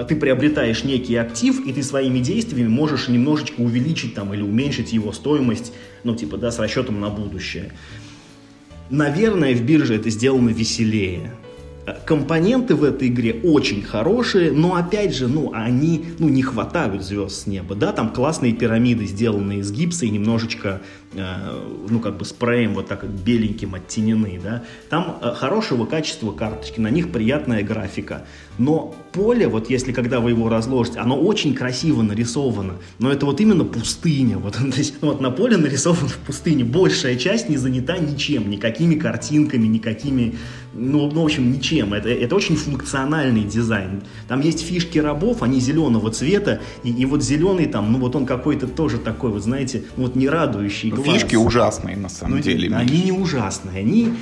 ты приобретаешь некий актив, и ты своими действиями можешь немножечко увеличить там или уменьшить его стоимость, ну, типа, да, с расчетом на будущее. Наверное, в бирже это сделано веселее. Компоненты в этой игре очень хорошие, но опять же, ну, они, ну, не хватают звезд с неба, да, там классные пирамиды, сделанные из гипса и немножечко ну, как бы спреем вот так беленьким оттенены, да. Там э, хорошего качества карточки, на них приятная графика. Но поле, вот если когда вы его разложите, оно очень красиво нарисовано, но это вот именно пустыня. Вот, то есть, вот на поле нарисовано в пустыне. Большая часть не занята ничем, никакими картинками, никакими, ну, ну в общем, ничем. Это, это очень функциональный дизайн. Там есть фишки рабов, они зеленого цвета, и, и вот зеленый там, ну вот он какой-то тоже такой, вот знаете, вот не радующий Фишки ужасные на самом ну, деле. Они не ужасные, они...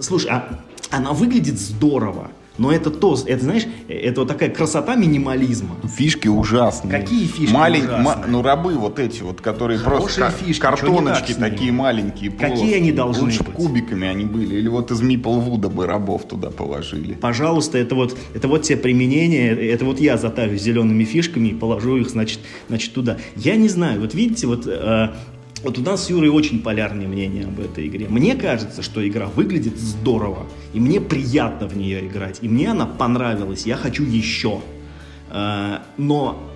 Слушай, а она выглядит здорово. Но это то, это знаешь, это вот такая красота минимализма. Фишки ужасные. Какие фишки Малень... ужасные? ну рабы вот эти вот, которые Хорошие просто фишки, картоночки такие маленькие. Какие плоские. они должны Лучше быть? кубиками они были. Или вот из Миплвуда бы рабов туда положили. Пожалуйста, это вот, это вот те применения, это вот я затавлю зелеными фишками и положу их, значит, значит туда. Я не знаю, вот видите, вот э, вот у нас с Юрой очень полярные мнения об этой игре. Мне кажется, что игра выглядит здорово, и мне приятно в нее играть, и мне она понравилась, я хочу еще. Э, но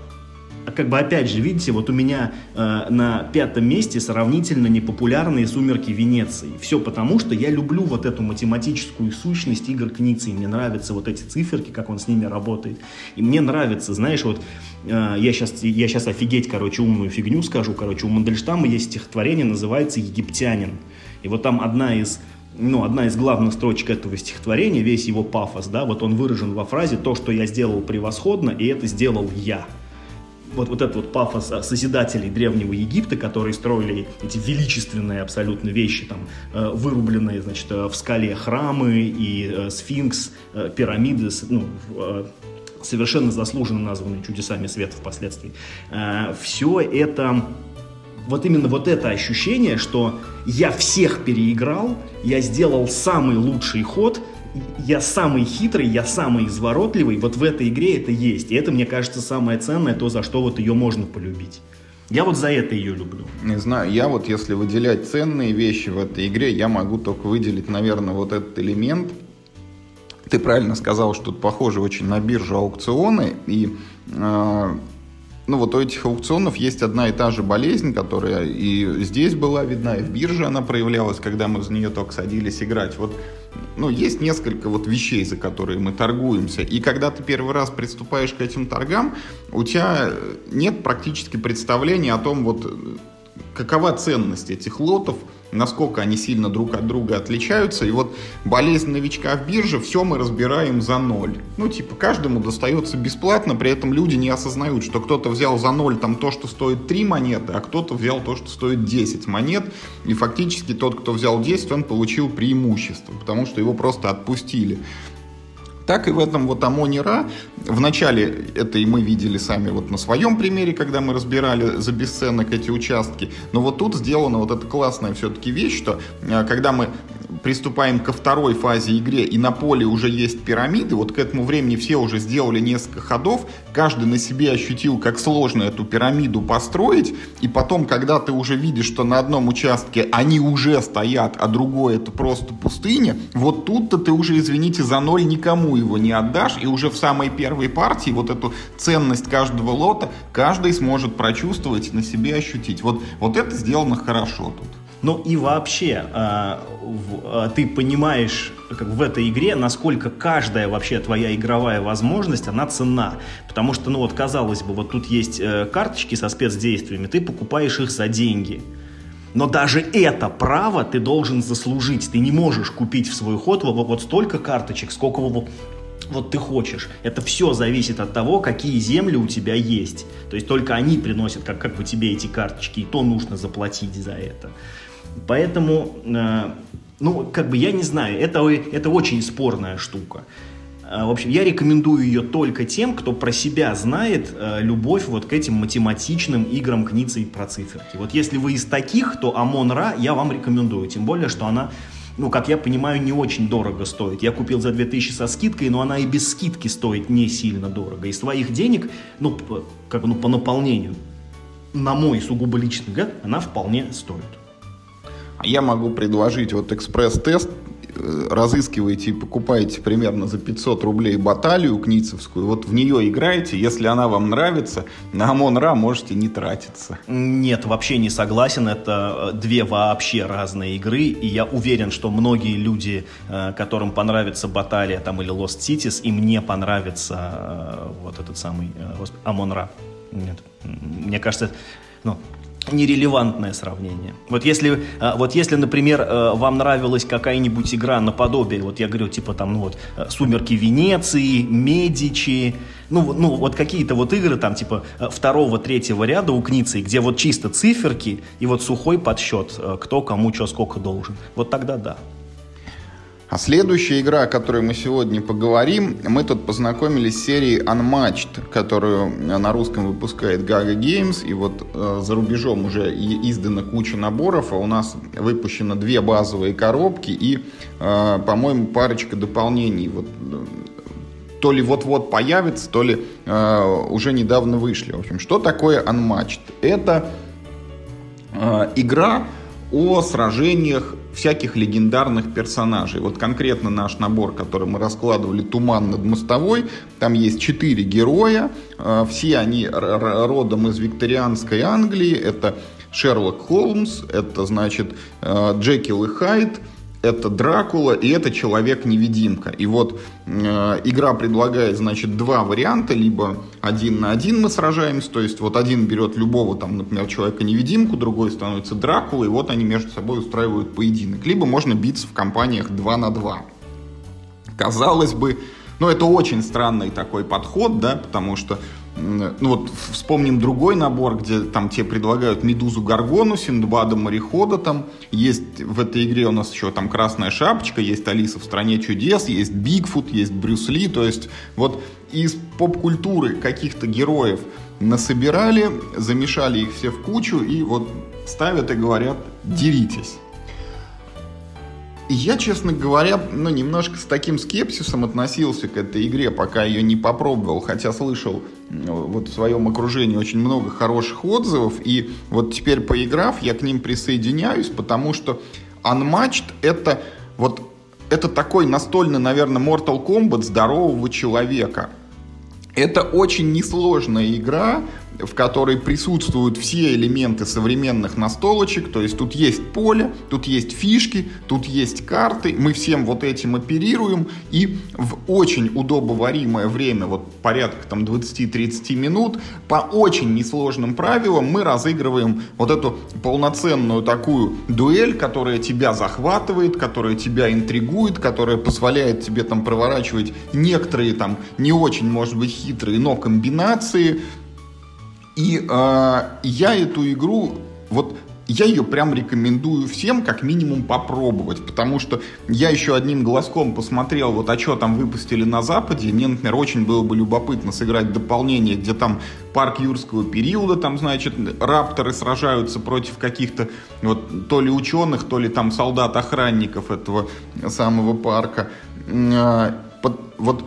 как бы опять же, видите, вот у меня э, на пятом месте сравнительно непопулярные «Сумерки Венеции». Все потому, что я люблю вот эту математическую сущность игр Кницы, и мне нравятся вот эти циферки, как он с ними работает. И мне нравится, знаешь, вот э, я, сейчас, я сейчас офигеть, короче, умную фигню скажу, короче, у Мандельштама есть стихотворение, называется «Египтянин». И вот там одна из ну, одна из главных строчек этого стихотворения, весь его пафос, да, вот он выражен во фразе «то, что я сделал превосходно, и это сделал я» вот, вот этот вот пафос созидателей Древнего Египта, которые строили эти величественные абсолютно вещи, там, э, вырубленные, значит, э, в скале храмы и э, сфинкс, пирамиды, ну, совершенно заслуженно названные чудесами света впоследствии. Все это вот именно вот это ощущение, что я всех переиграл, я сделал самый лучший ход, я самый хитрый, я самый изворотливый, вот в этой игре это есть. И это, мне кажется, самое ценное, то, за что вот ее можно полюбить. Я вот за это ее люблю. Не знаю, я вот если выделять ценные вещи в этой игре, я могу только выделить, наверное, вот этот элемент. Ты правильно сказал, что тут похоже очень на биржу аукционы, и э, ну вот у этих аукционов есть одна и та же болезнь, которая и здесь была видна, и в бирже она проявлялась, когда мы за нее только садились играть. Вот ну, есть несколько вот вещей, за которые мы торгуемся. И когда ты первый раз приступаешь к этим торгам, у тебя нет практически представления о том, вот какова ценность этих лотов, насколько они сильно друг от друга отличаются. И вот болезнь новичка в бирже, все мы разбираем за ноль. Ну, типа, каждому достается бесплатно, при этом люди не осознают, что кто-то взял за ноль там то, что стоит 3 монеты, а кто-то взял то, что стоит 10 монет. И фактически тот, кто взял 10, он получил преимущество, потому что его просто отпустили. Так и в этом вот Амоне Ра. В начале это и мы видели сами вот на своем примере, когда мы разбирали за бесценок эти участки. Но вот тут сделана вот эта классная все-таки вещь, что э, когда мы приступаем ко второй фазе игре, и на поле уже есть пирамиды, вот к этому времени все уже сделали несколько ходов, каждый на себе ощутил, как сложно эту пирамиду построить, и потом, когда ты уже видишь, что на одном участке они уже стоят, а другой это просто пустыня, вот тут-то ты уже, извините, за ноль никому его не отдашь, и уже в самой первой партии вот эту ценность каждого лота каждый сможет прочувствовать, на себе ощутить. Вот, вот это сделано хорошо тут. Ну и вообще, э, э, ты понимаешь как в этой игре, насколько каждая вообще твоя игровая возможность, она ценна. Потому что, ну вот, казалось бы, вот тут есть э, карточки со спецдействиями, ты покупаешь их за деньги. Но даже это право ты должен заслужить. Ты не можешь купить в свой ход вот, столько карточек, сколько вот ты хочешь. Это все зависит от того, какие земли у тебя есть. То есть только они приносят как, как бы тебе эти карточки, и то нужно заплатить за это. Поэтому, э, ну, как бы я не знаю, это, это очень спорная штука. В общем, я рекомендую ее только тем, кто про себя знает любовь вот к этим математичным играм кницы и про циферки. Вот если вы из таких, то Амон Ра я вам рекомендую. Тем более, что она ну, как я понимаю, не очень дорого стоит. Я купил за 2000 со скидкой, но она и без скидки стоит не сильно дорого. Из твоих денег, ну, как ну, по наполнению, на мой сугубо личный взгляд, она вполне стоит. Я могу предложить вот экспресс-тест. Э, разыскиваете и покупаете примерно за 500 рублей баталию кницевскую, вот в нее играете, если она вам нравится, на Амон-Ра можете не тратиться. Нет, вообще не согласен, это э, две вообще разные игры, и я уверен, что многие люди, э, которым понравится Баталия там, или Lost Cities, им не понравится вот этот самый Амон-Ра. Нет, мне кажется, ну, нерелевантное сравнение. Вот если, а, вот если, например, э, вам нравилась какая-нибудь игра наподобие, вот я говорю, типа там, ну вот, э, «Сумерки Венеции», «Медичи», ну, ну вот какие-то вот игры там, типа э, второго, третьего ряда у Кницы, где вот чисто циферки и вот сухой подсчет, кто кому что сколько должен. Вот тогда да. А следующая игра, о которой мы сегодня поговорим, мы тут познакомились с серией Unmatched, которую на русском выпускает Gaga Games, и вот э, за рубежом уже издана куча наборов, а у нас выпущено две базовые коробки и, э, по-моему, парочка дополнений. Вот, э, то ли вот-вот появится, то ли э, уже недавно вышли. В общем, что такое Unmatched? Это э, игра о сражениях всяких легендарных персонажей. Вот конкретно наш набор, который мы раскладывали «Туман над мостовой», там есть четыре героя, э, все они родом из викторианской Англии, это Шерлок Холмс, это, значит, э, Джекил и Хайд – это Дракула и это Человек-невидимка. И вот э, игра предлагает, значит, два варианта, либо один на один мы сражаемся, то есть вот один берет любого, там, например, Человека-невидимку, другой становится Дракулой, и вот они между собой устраивают поединок. Либо можно биться в компаниях 2 на 2. Казалось бы, ну, это очень странный такой подход, да, потому что ну вот вспомним другой набор, где там тебе предлагают Медузу Гаргону, Синдбада Морехода там. Есть в этой игре у нас еще там Красная Шапочка, есть Алиса в Стране Чудес, есть Бигфут, есть Брюс Ли. То есть вот из поп-культуры каких-то героев насобирали, замешали их все в кучу и вот ставят и говорят «деритесь». Я, честно говоря, ну, немножко с таким скепсисом относился к этой игре, пока ее не попробовал, хотя слышал вот в своем окружении очень много хороших отзывов, и вот теперь поиграв, я к ним присоединяюсь, потому что Unmatched это вот это такой настольный, наверное, Mortal Kombat здорового человека. Это очень несложная игра, в которой присутствуют все элементы современных настолочек, то есть тут есть поле, тут есть фишки, тут есть карты, мы всем вот этим оперируем, и в очень удобоваримое время, вот порядка там 20-30 минут, по очень несложным правилам мы разыгрываем вот эту полноценную такую дуэль, которая тебя захватывает, которая тебя интригует, которая позволяет тебе там проворачивать некоторые там не очень, может быть, хитрые, но комбинации, и э, я эту игру, вот я ее прям рекомендую всем как минимум попробовать, потому что я еще одним глазком посмотрел, вот а что там выпустили на Западе, мне, например, очень было бы любопытно сыграть дополнение, где там парк юрского периода, там, значит, рапторы сражаются против каких-то вот то ли ученых, то ли там солдат-охранников этого самого парка. А, вот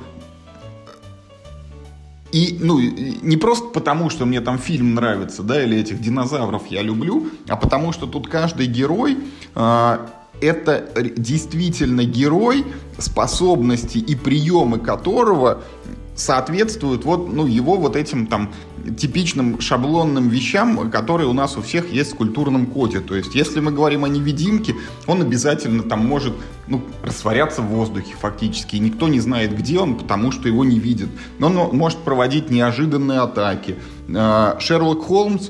и, ну, не просто потому, что мне там фильм нравится, да, или этих динозавров я люблю, а потому что тут каждый герой э, это действительно герой, способности и приемы которого соответствуют вот, ну, его вот этим там типичным шаблонным вещам, которые у нас у всех есть в культурном коде. То есть, если мы говорим о невидимке, он обязательно там может ну, растворяться в воздухе фактически, и никто не знает, где он, потому что его не видит. Он может проводить неожиданные атаки. А, Шерлок Холмс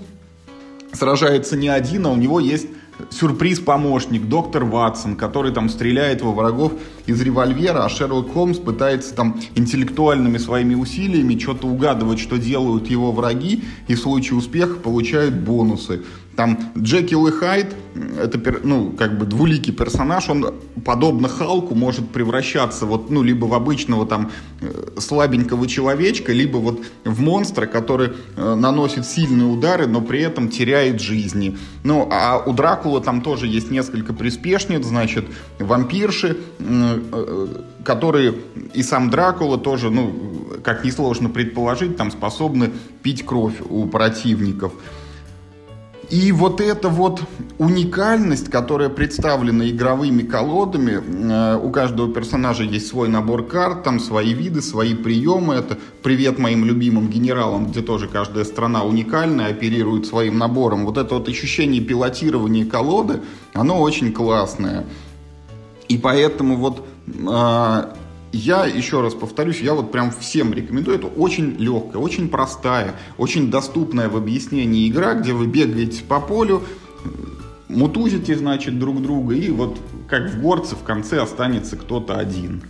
сражается не один, а у него есть сюрприз-помощник, доктор Ватсон, который там стреляет во врагов из револьвера, а Шерлок Холмс пытается там интеллектуальными своими усилиями что-то угадывать, что делают его враги, и в случае успеха получает бонусы. Там Джекил и Хайд, это, ну, как бы двуликий персонаж, он, подобно Халку, может превращаться вот, ну, либо в обычного там э, слабенького человечка, либо вот в монстра, который э, наносит сильные удары, но при этом теряет жизни. Ну, а у Дракула там тоже есть несколько приспешниц, значит, вампирши, э, которые и сам Дракула тоже, ну, как несложно предположить, там способны пить кровь у противников. И вот эта вот уникальность, которая представлена игровыми колодами, э, у каждого персонажа есть свой набор карт, там свои виды, свои приемы. Это привет моим любимым генералам, где тоже каждая страна уникальная, оперирует своим набором. Вот это вот ощущение пилотирования колоды, оно очень классное. И поэтому вот э, я, еще раз повторюсь, я вот прям всем рекомендую. Это очень легкая, очень простая, очень доступная в объяснении игра, где вы бегаете по полю, мутузите, значит, друг друга, и вот как в горце в конце останется кто-то один.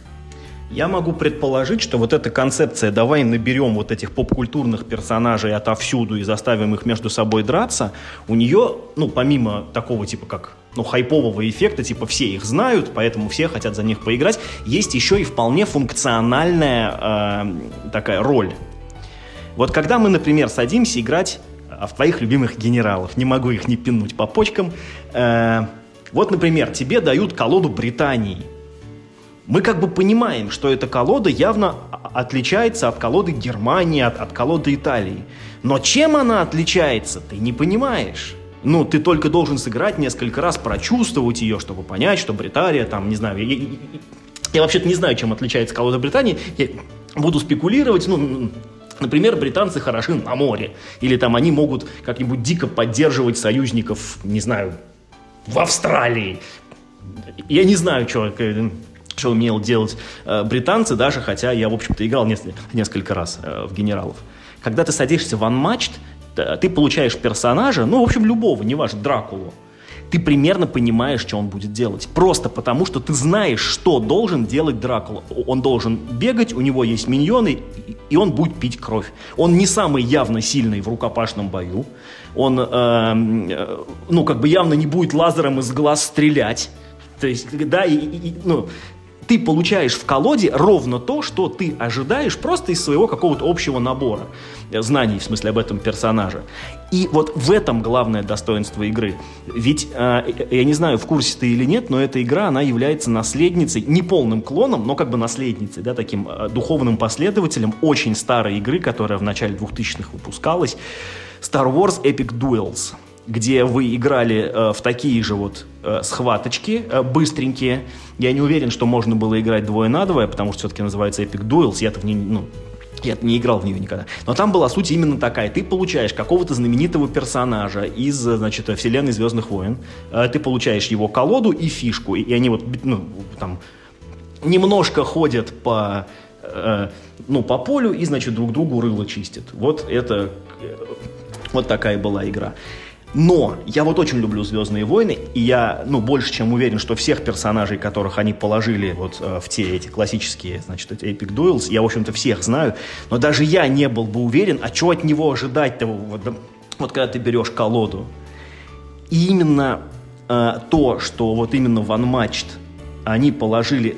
Я могу предположить, что вот эта концепция «давай наберем вот этих поп-культурных персонажей отовсюду и заставим их между собой драться», у нее, ну, помимо такого типа как ну, хайпового эффекта, типа все их знают, поэтому все хотят за них поиграть, есть еще и вполне функциональная э, такая роль. Вот когда мы, например, садимся играть в твоих любимых генералов, не могу их не пинуть по почкам, э, вот, например, тебе дают колоду Британии – мы как бы понимаем, что эта колода явно отличается от колоды Германии, от, от колоды Италии. Но чем она отличается, ты не понимаешь. Ну, ты только должен сыграть несколько раз, прочувствовать ее, чтобы понять, что Британия, там, не знаю, я, я, я вообще-то не знаю, чем отличается колода Британии. Я буду спекулировать, ну, Например, британцы хороши на море. Или там они могут как-нибудь дико поддерживать союзников, не знаю, в Австралии. Я не знаю, что что умел делать э, британцы, даже хотя я, в общем-то, играл несколько, раз э, в генералов. Когда ты садишься в Unmatched, ты получаешь персонажа, ну, в общем, любого, неважно, Дракулу. Ты примерно понимаешь, что он будет делать. Просто потому, что ты знаешь, что должен делать Дракула. Он должен бегать, у него есть миньоны, и он будет пить кровь. Он не самый явно сильный в рукопашном бою. Он, э, э, ну, как бы явно не будет лазером из глаз стрелять. То есть, да, и, и, ну, ты получаешь в колоде ровно то, что ты ожидаешь просто из своего какого-то общего набора знаний, в смысле, об этом персонаже. И вот в этом главное достоинство игры. Ведь, э, я не знаю, в курсе ты или нет, но эта игра, она является наследницей, не полным клоном, но как бы наследницей, да, таким э, духовным последователем очень старой игры, которая в начале 2000-х выпускалась, Star Wars Epic Duels где вы играли э, в такие же вот э, схваточки э, быстренькие. Я не уверен, что можно было играть двое на двое, потому что все-таки называется Epic Duels. Я-то в ней, ну, я не играл в нее никогда. Но там была суть именно такая. Ты получаешь какого-то знаменитого персонажа из, значит, вселенной Звездных войн. Э, ты получаешь его колоду и фишку. И они вот, ну, там, немножко ходят по, э, ну, по полю и, значит, друг другу рыло чистят. Вот это, э, вот такая была игра. Но я вот очень люблю «Звездные войны», и я, ну, больше чем уверен, что всех персонажей, которых они положили вот э, в те эти классические, значит, эти Epic Duels, я, в общем-то, всех знаю, но даже я не был бы уверен, а что от него ожидать-то, вот, вот когда ты берешь колоду. И именно э, то, что вот именно в Unmatched они положили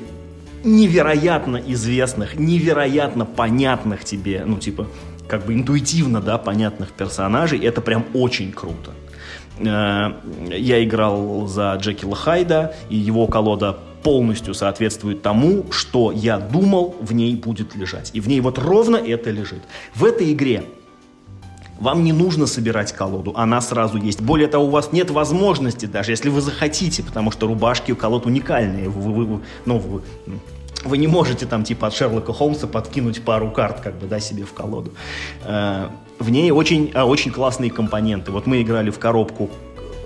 невероятно известных, невероятно понятных тебе, ну, типа, как бы интуитивно, да, понятных персонажей, это прям очень круто. Э, я играл за Джекила Хайда, и его колода полностью соответствует тому, что я думал в ней будет лежать. И в ней вот ровно это лежит. В этой игре вам не нужно собирать колоду, она сразу есть. Более того, у вас нет возможности, даже если вы захотите, потому что рубашки у колод уникальные. Вы, вы, вы, ну, вы, вы не можете там типа от Шерлока Холмса подкинуть пару карт как бы, да, себе в колоду. Э, в ней очень, а, очень классные компоненты. Вот мы играли в коробку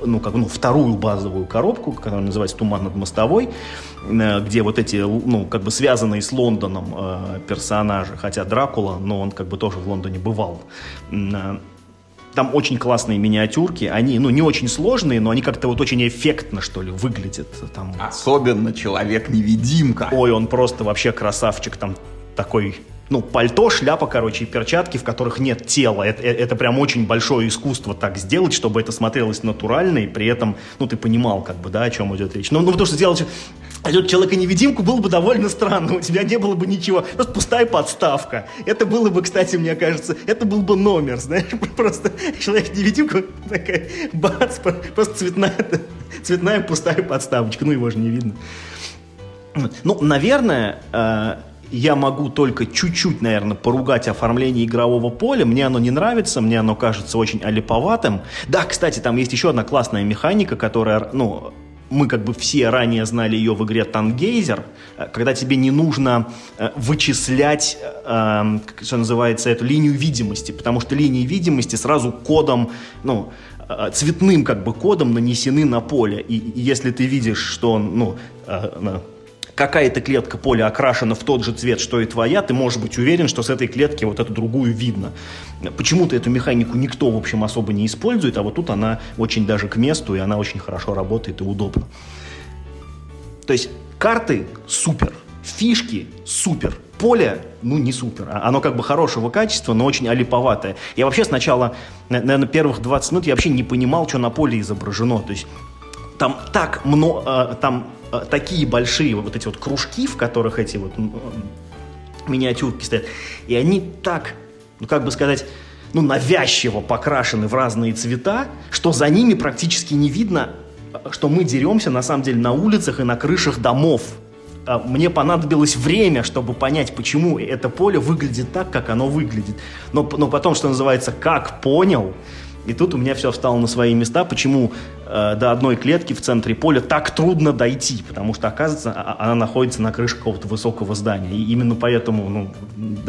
ну, как, ну, вторую базовую коробку, которая называется «Туман над мостовой», э, где вот эти, ну, как бы связанные с Лондоном э, персонажи, хотя Дракула, но он как бы тоже в Лондоне бывал. Там очень классные миниатюрки, они, ну, не очень сложные, но они как-то вот очень эффектно, что ли, выглядят. Там... Особенно Человек-невидимка. Ой, он просто вообще красавчик, там такой ну, пальто, шляпа, короче, и перчатки, в которых нет тела. Это, э, это прям очень большое искусство так сделать, чтобы это смотрелось натурально, и при этом, ну, ты понимал, как бы, да, о чем идет речь. Ну, ну потому что сделать а человека-невидимку было бы довольно странно, у тебя не было бы ничего, просто пустая подставка. Это было бы, кстати, мне кажется, это был бы номер, знаешь, просто человек-невидимка, такая, бац, просто цветная, цветная пустая подставочка, ну его же не видно. Ну, наверное, э, я могу только чуть-чуть, наверное, поругать оформление игрового поля. Мне оно не нравится, мне оно кажется очень олиповатым. Да, кстати, там есть еще одна классная механика, которая, ну, мы как бы все ранее знали ее в игре Тангейзер, э, когда тебе не нужно э, вычислять, э, как что называется, эту линию видимости, потому что линии видимости сразу кодом, ну, цветным как бы кодом нанесены на поле. И если ты видишь, что он, ну, какая-то клетка поля окрашена в тот же цвет, что и твоя, ты можешь быть уверен, что с этой клетки вот эту другую видно. Почему-то эту механику никто, в общем, особо не использует, а вот тут она очень даже к месту, и она очень хорошо работает и удобно. То есть карты супер, фишки супер, поле, ну, не супер. А оно как бы хорошего качества, но очень олиповатое. Я вообще сначала, наверное, первых 20 минут я вообще не понимал, что на поле изображено. То есть там так много, а, там Э, такие большие вот эти вот кружки, в которых эти вот миниатюрки стоят, и они так, ну как бы сказать, ну навязчиво покрашены в разные цвета, что за ними практически не видно, э, что мы деремся на самом деле на улицах и на крышах домов. А мне понадобилось время, чтобы понять, почему это поле выглядит так, как оно выглядит. Но, но потом, что называется, как понял, и тут у меня все встало на свои места, почему э, до одной клетки в центре поля так трудно дойти, потому что, оказывается, а, а, она находится на крыше какого-то высокого здания. И именно поэтому, ну,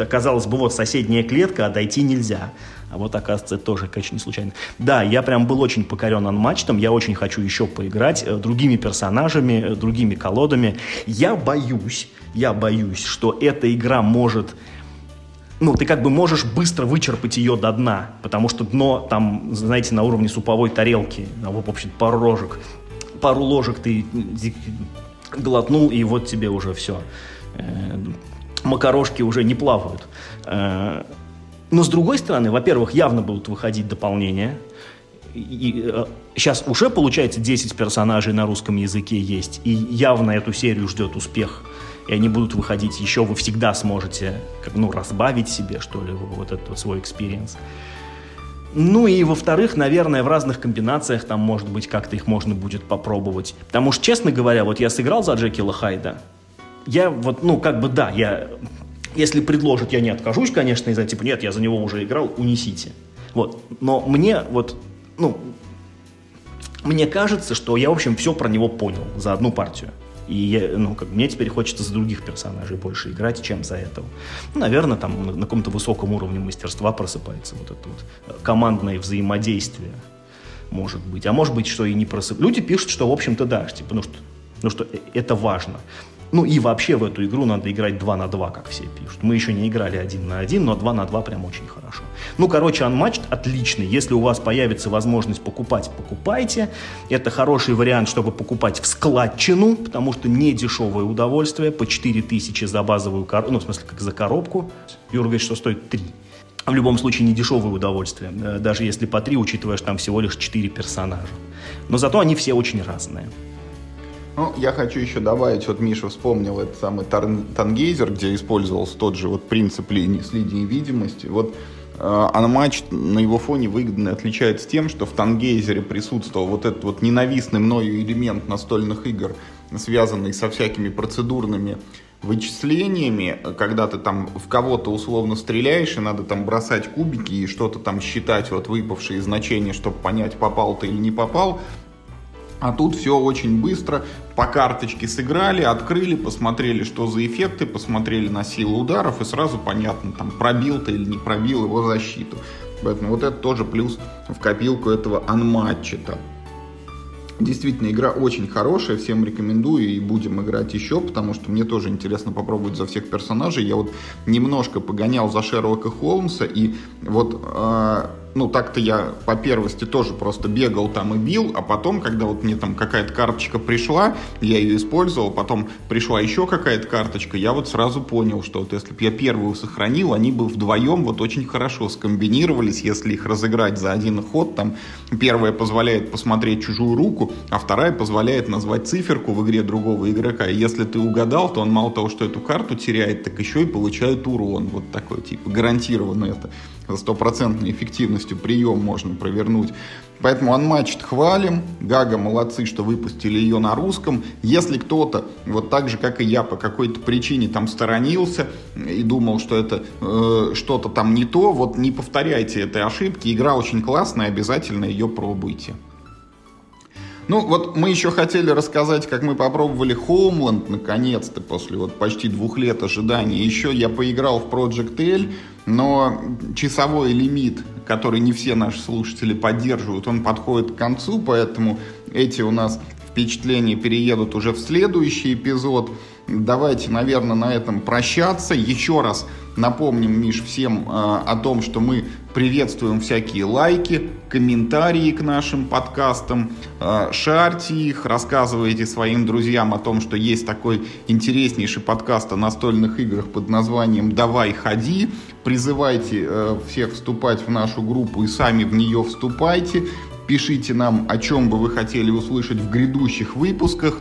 казалось бы, вот соседняя клетка, а дойти нельзя. А вот, оказывается, это тоже, конечно, не случайно. Да, я прям был очень покорен анматчем, я очень хочу еще поиграть э, другими персонажами, э, другими колодами. Я боюсь, я боюсь, что эта игра может ну, ты как бы можешь быстро вычерпать ее до дна, потому что дно там, знаете, на уровне суповой тарелки, а в общем, пару ложек, пару ложек ты глотнул, и вот тебе уже все. Э, макарошки уже не плавают. Э, но с другой стороны, во-первых, явно будут выходить дополнения. И, сейчас э, уже, получается, 10 персонажей на русском языке есть, и явно эту серию ждет успех и они будут выходить еще, вы всегда сможете как, ну, разбавить себе, что ли, вот этот свой experience. Ну и во-вторых, наверное, в разных комбинациях там, может быть, как-то их можно будет попробовать. Потому что, честно говоря, вот я сыграл за Джекила Хайда, я вот, ну, как бы, да, я, если предложат, я не откажусь, конечно, из-за, типа, нет, я за него уже играл, унесите. Вот, но мне вот, ну, мне кажется, что я, в общем, все про него понял за одну партию. И я, ну, как, мне теперь хочется за других персонажей больше играть, чем за этого. Ну, наверное, там на, на каком-то высоком уровне мастерства просыпается вот это вот э, командное взаимодействие, может быть. А может быть, что и не просыпается. Люди пишут, что, в общем-то, да, типа, ну что, ну что э, это важно. Ну и вообще в эту игру надо играть 2 на 2, как все пишут. Мы еще не играли 1 на 1, но 2 на 2 прям очень хорошо. Ну, короче, Unmatched отличный. Если у вас появится возможность покупать, покупайте. Это хороший вариант, чтобы покупать в складчину, потому что не дешевое удовольствие. По 4000 за базовую коробку, ну, в смысле, как за коробку. Юра говорит, что стоит 3 в любом случае не дешевое удовольствие, э, даже если по три, учитывая, что там всего лишь четыре персонажа. Но зато они все очень разные. Ну, я хочу еще добавить, вот Миша вспомнил этот самый Тангейзер, где использовался тот же вот принцип линии, с линией видимости. Вот Анматч э, на его фоне выгодно отличается тем, что в Тангейзере присутствовал вот этот вот ненавистный мною элемент настольных игр, связанный со всякими процедурными вычислениями, когда ты там в кого-то условно стреляешь, и надо там бросать кубики и что-то там считать, вот выпавшие значения, чтобы понять, попал ты или не попал. А тут все очень быстро, по карточке сыграли, открыли, посмотрели, что за эффекты, посмотрели на силу ударов, и сразу понятно, там, пробил ты или не пробил его защиту. Поэтому вот это тоже плюс в копилку этого анматчета. Действительно, игра очень хорошая, всем рекомендую и будем играть еще, потому что мне тоже интересно попробовать за всех персонажей. Я вот немножко погонял за Шерлока Холмса, и вот э, ну, так-то я по первости тоже просто бегал там и бил, а потом, когда вот мне там какая-то карточка пришла, я ее использовал, потом пришла еще какая-то карточка, я вот сразу понял, что вот если бы я первую сохранил, они бы вдвоем вот очень хорошо скомбинировались, если их разыграть за один ход, там первая позволяет посмотреть чужую руку, а вторая позволяет назвать циферку в игре другого игрока. И если ты угадал, то он мало того, что эту карту теряет, так еще и получает урон. Вот такой, типа, гарантированно это стопроцентной эффективностью прием можно провернуть. Поэтому Unmatched хвалим. Гага молодцы, что выпустили ее на русском. Если кто-то, вот так же, как и я, по какой-то причине там сторонился и думал, что это э, что-то там не то, вот не повторяйте этой ошибки. Игра очень классная, обязательно ее пробуйте. Ну, вот мы еще хотели рассказать, как мы попробовали Homeland, наконец-то, после вот почти двух лет ожидания. Еще я поиграл в Project L, но часовой лимит, который не все наши слушатели поддерживают, он подходит к концу, поэтому эти у нас впечатления переедут уже в следующий эпизод. Давайте, наверное, на этом прощаться. Еще раз напомним, Миш, всем э, о том, что мы приветствуем всякие лайки, комментарии к нашим подкастам, э, шарьте их, рассказывайте своим друзьям о том, что есть такой интереснейший подкаст о настольных играх под названием «Давай, ходи», призывайте э, всех вступать в нашу группу и сами в нее вступайте. Пишите нам, о чем бы вы хотели услышать в грядущих выпусках.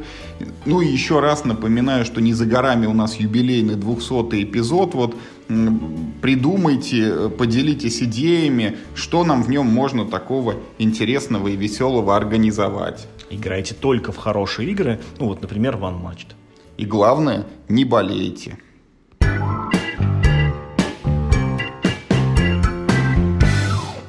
Ну и еще раз напоминаю, что не за горами у нас юбилейный 200 эпизод. Вот придумайте, поделитесь идеями, что нам в нем можно такого интересного и веселого организовать. Играйте только в хорошие игры, ну вот, например, One Matched. И главное, не болейте.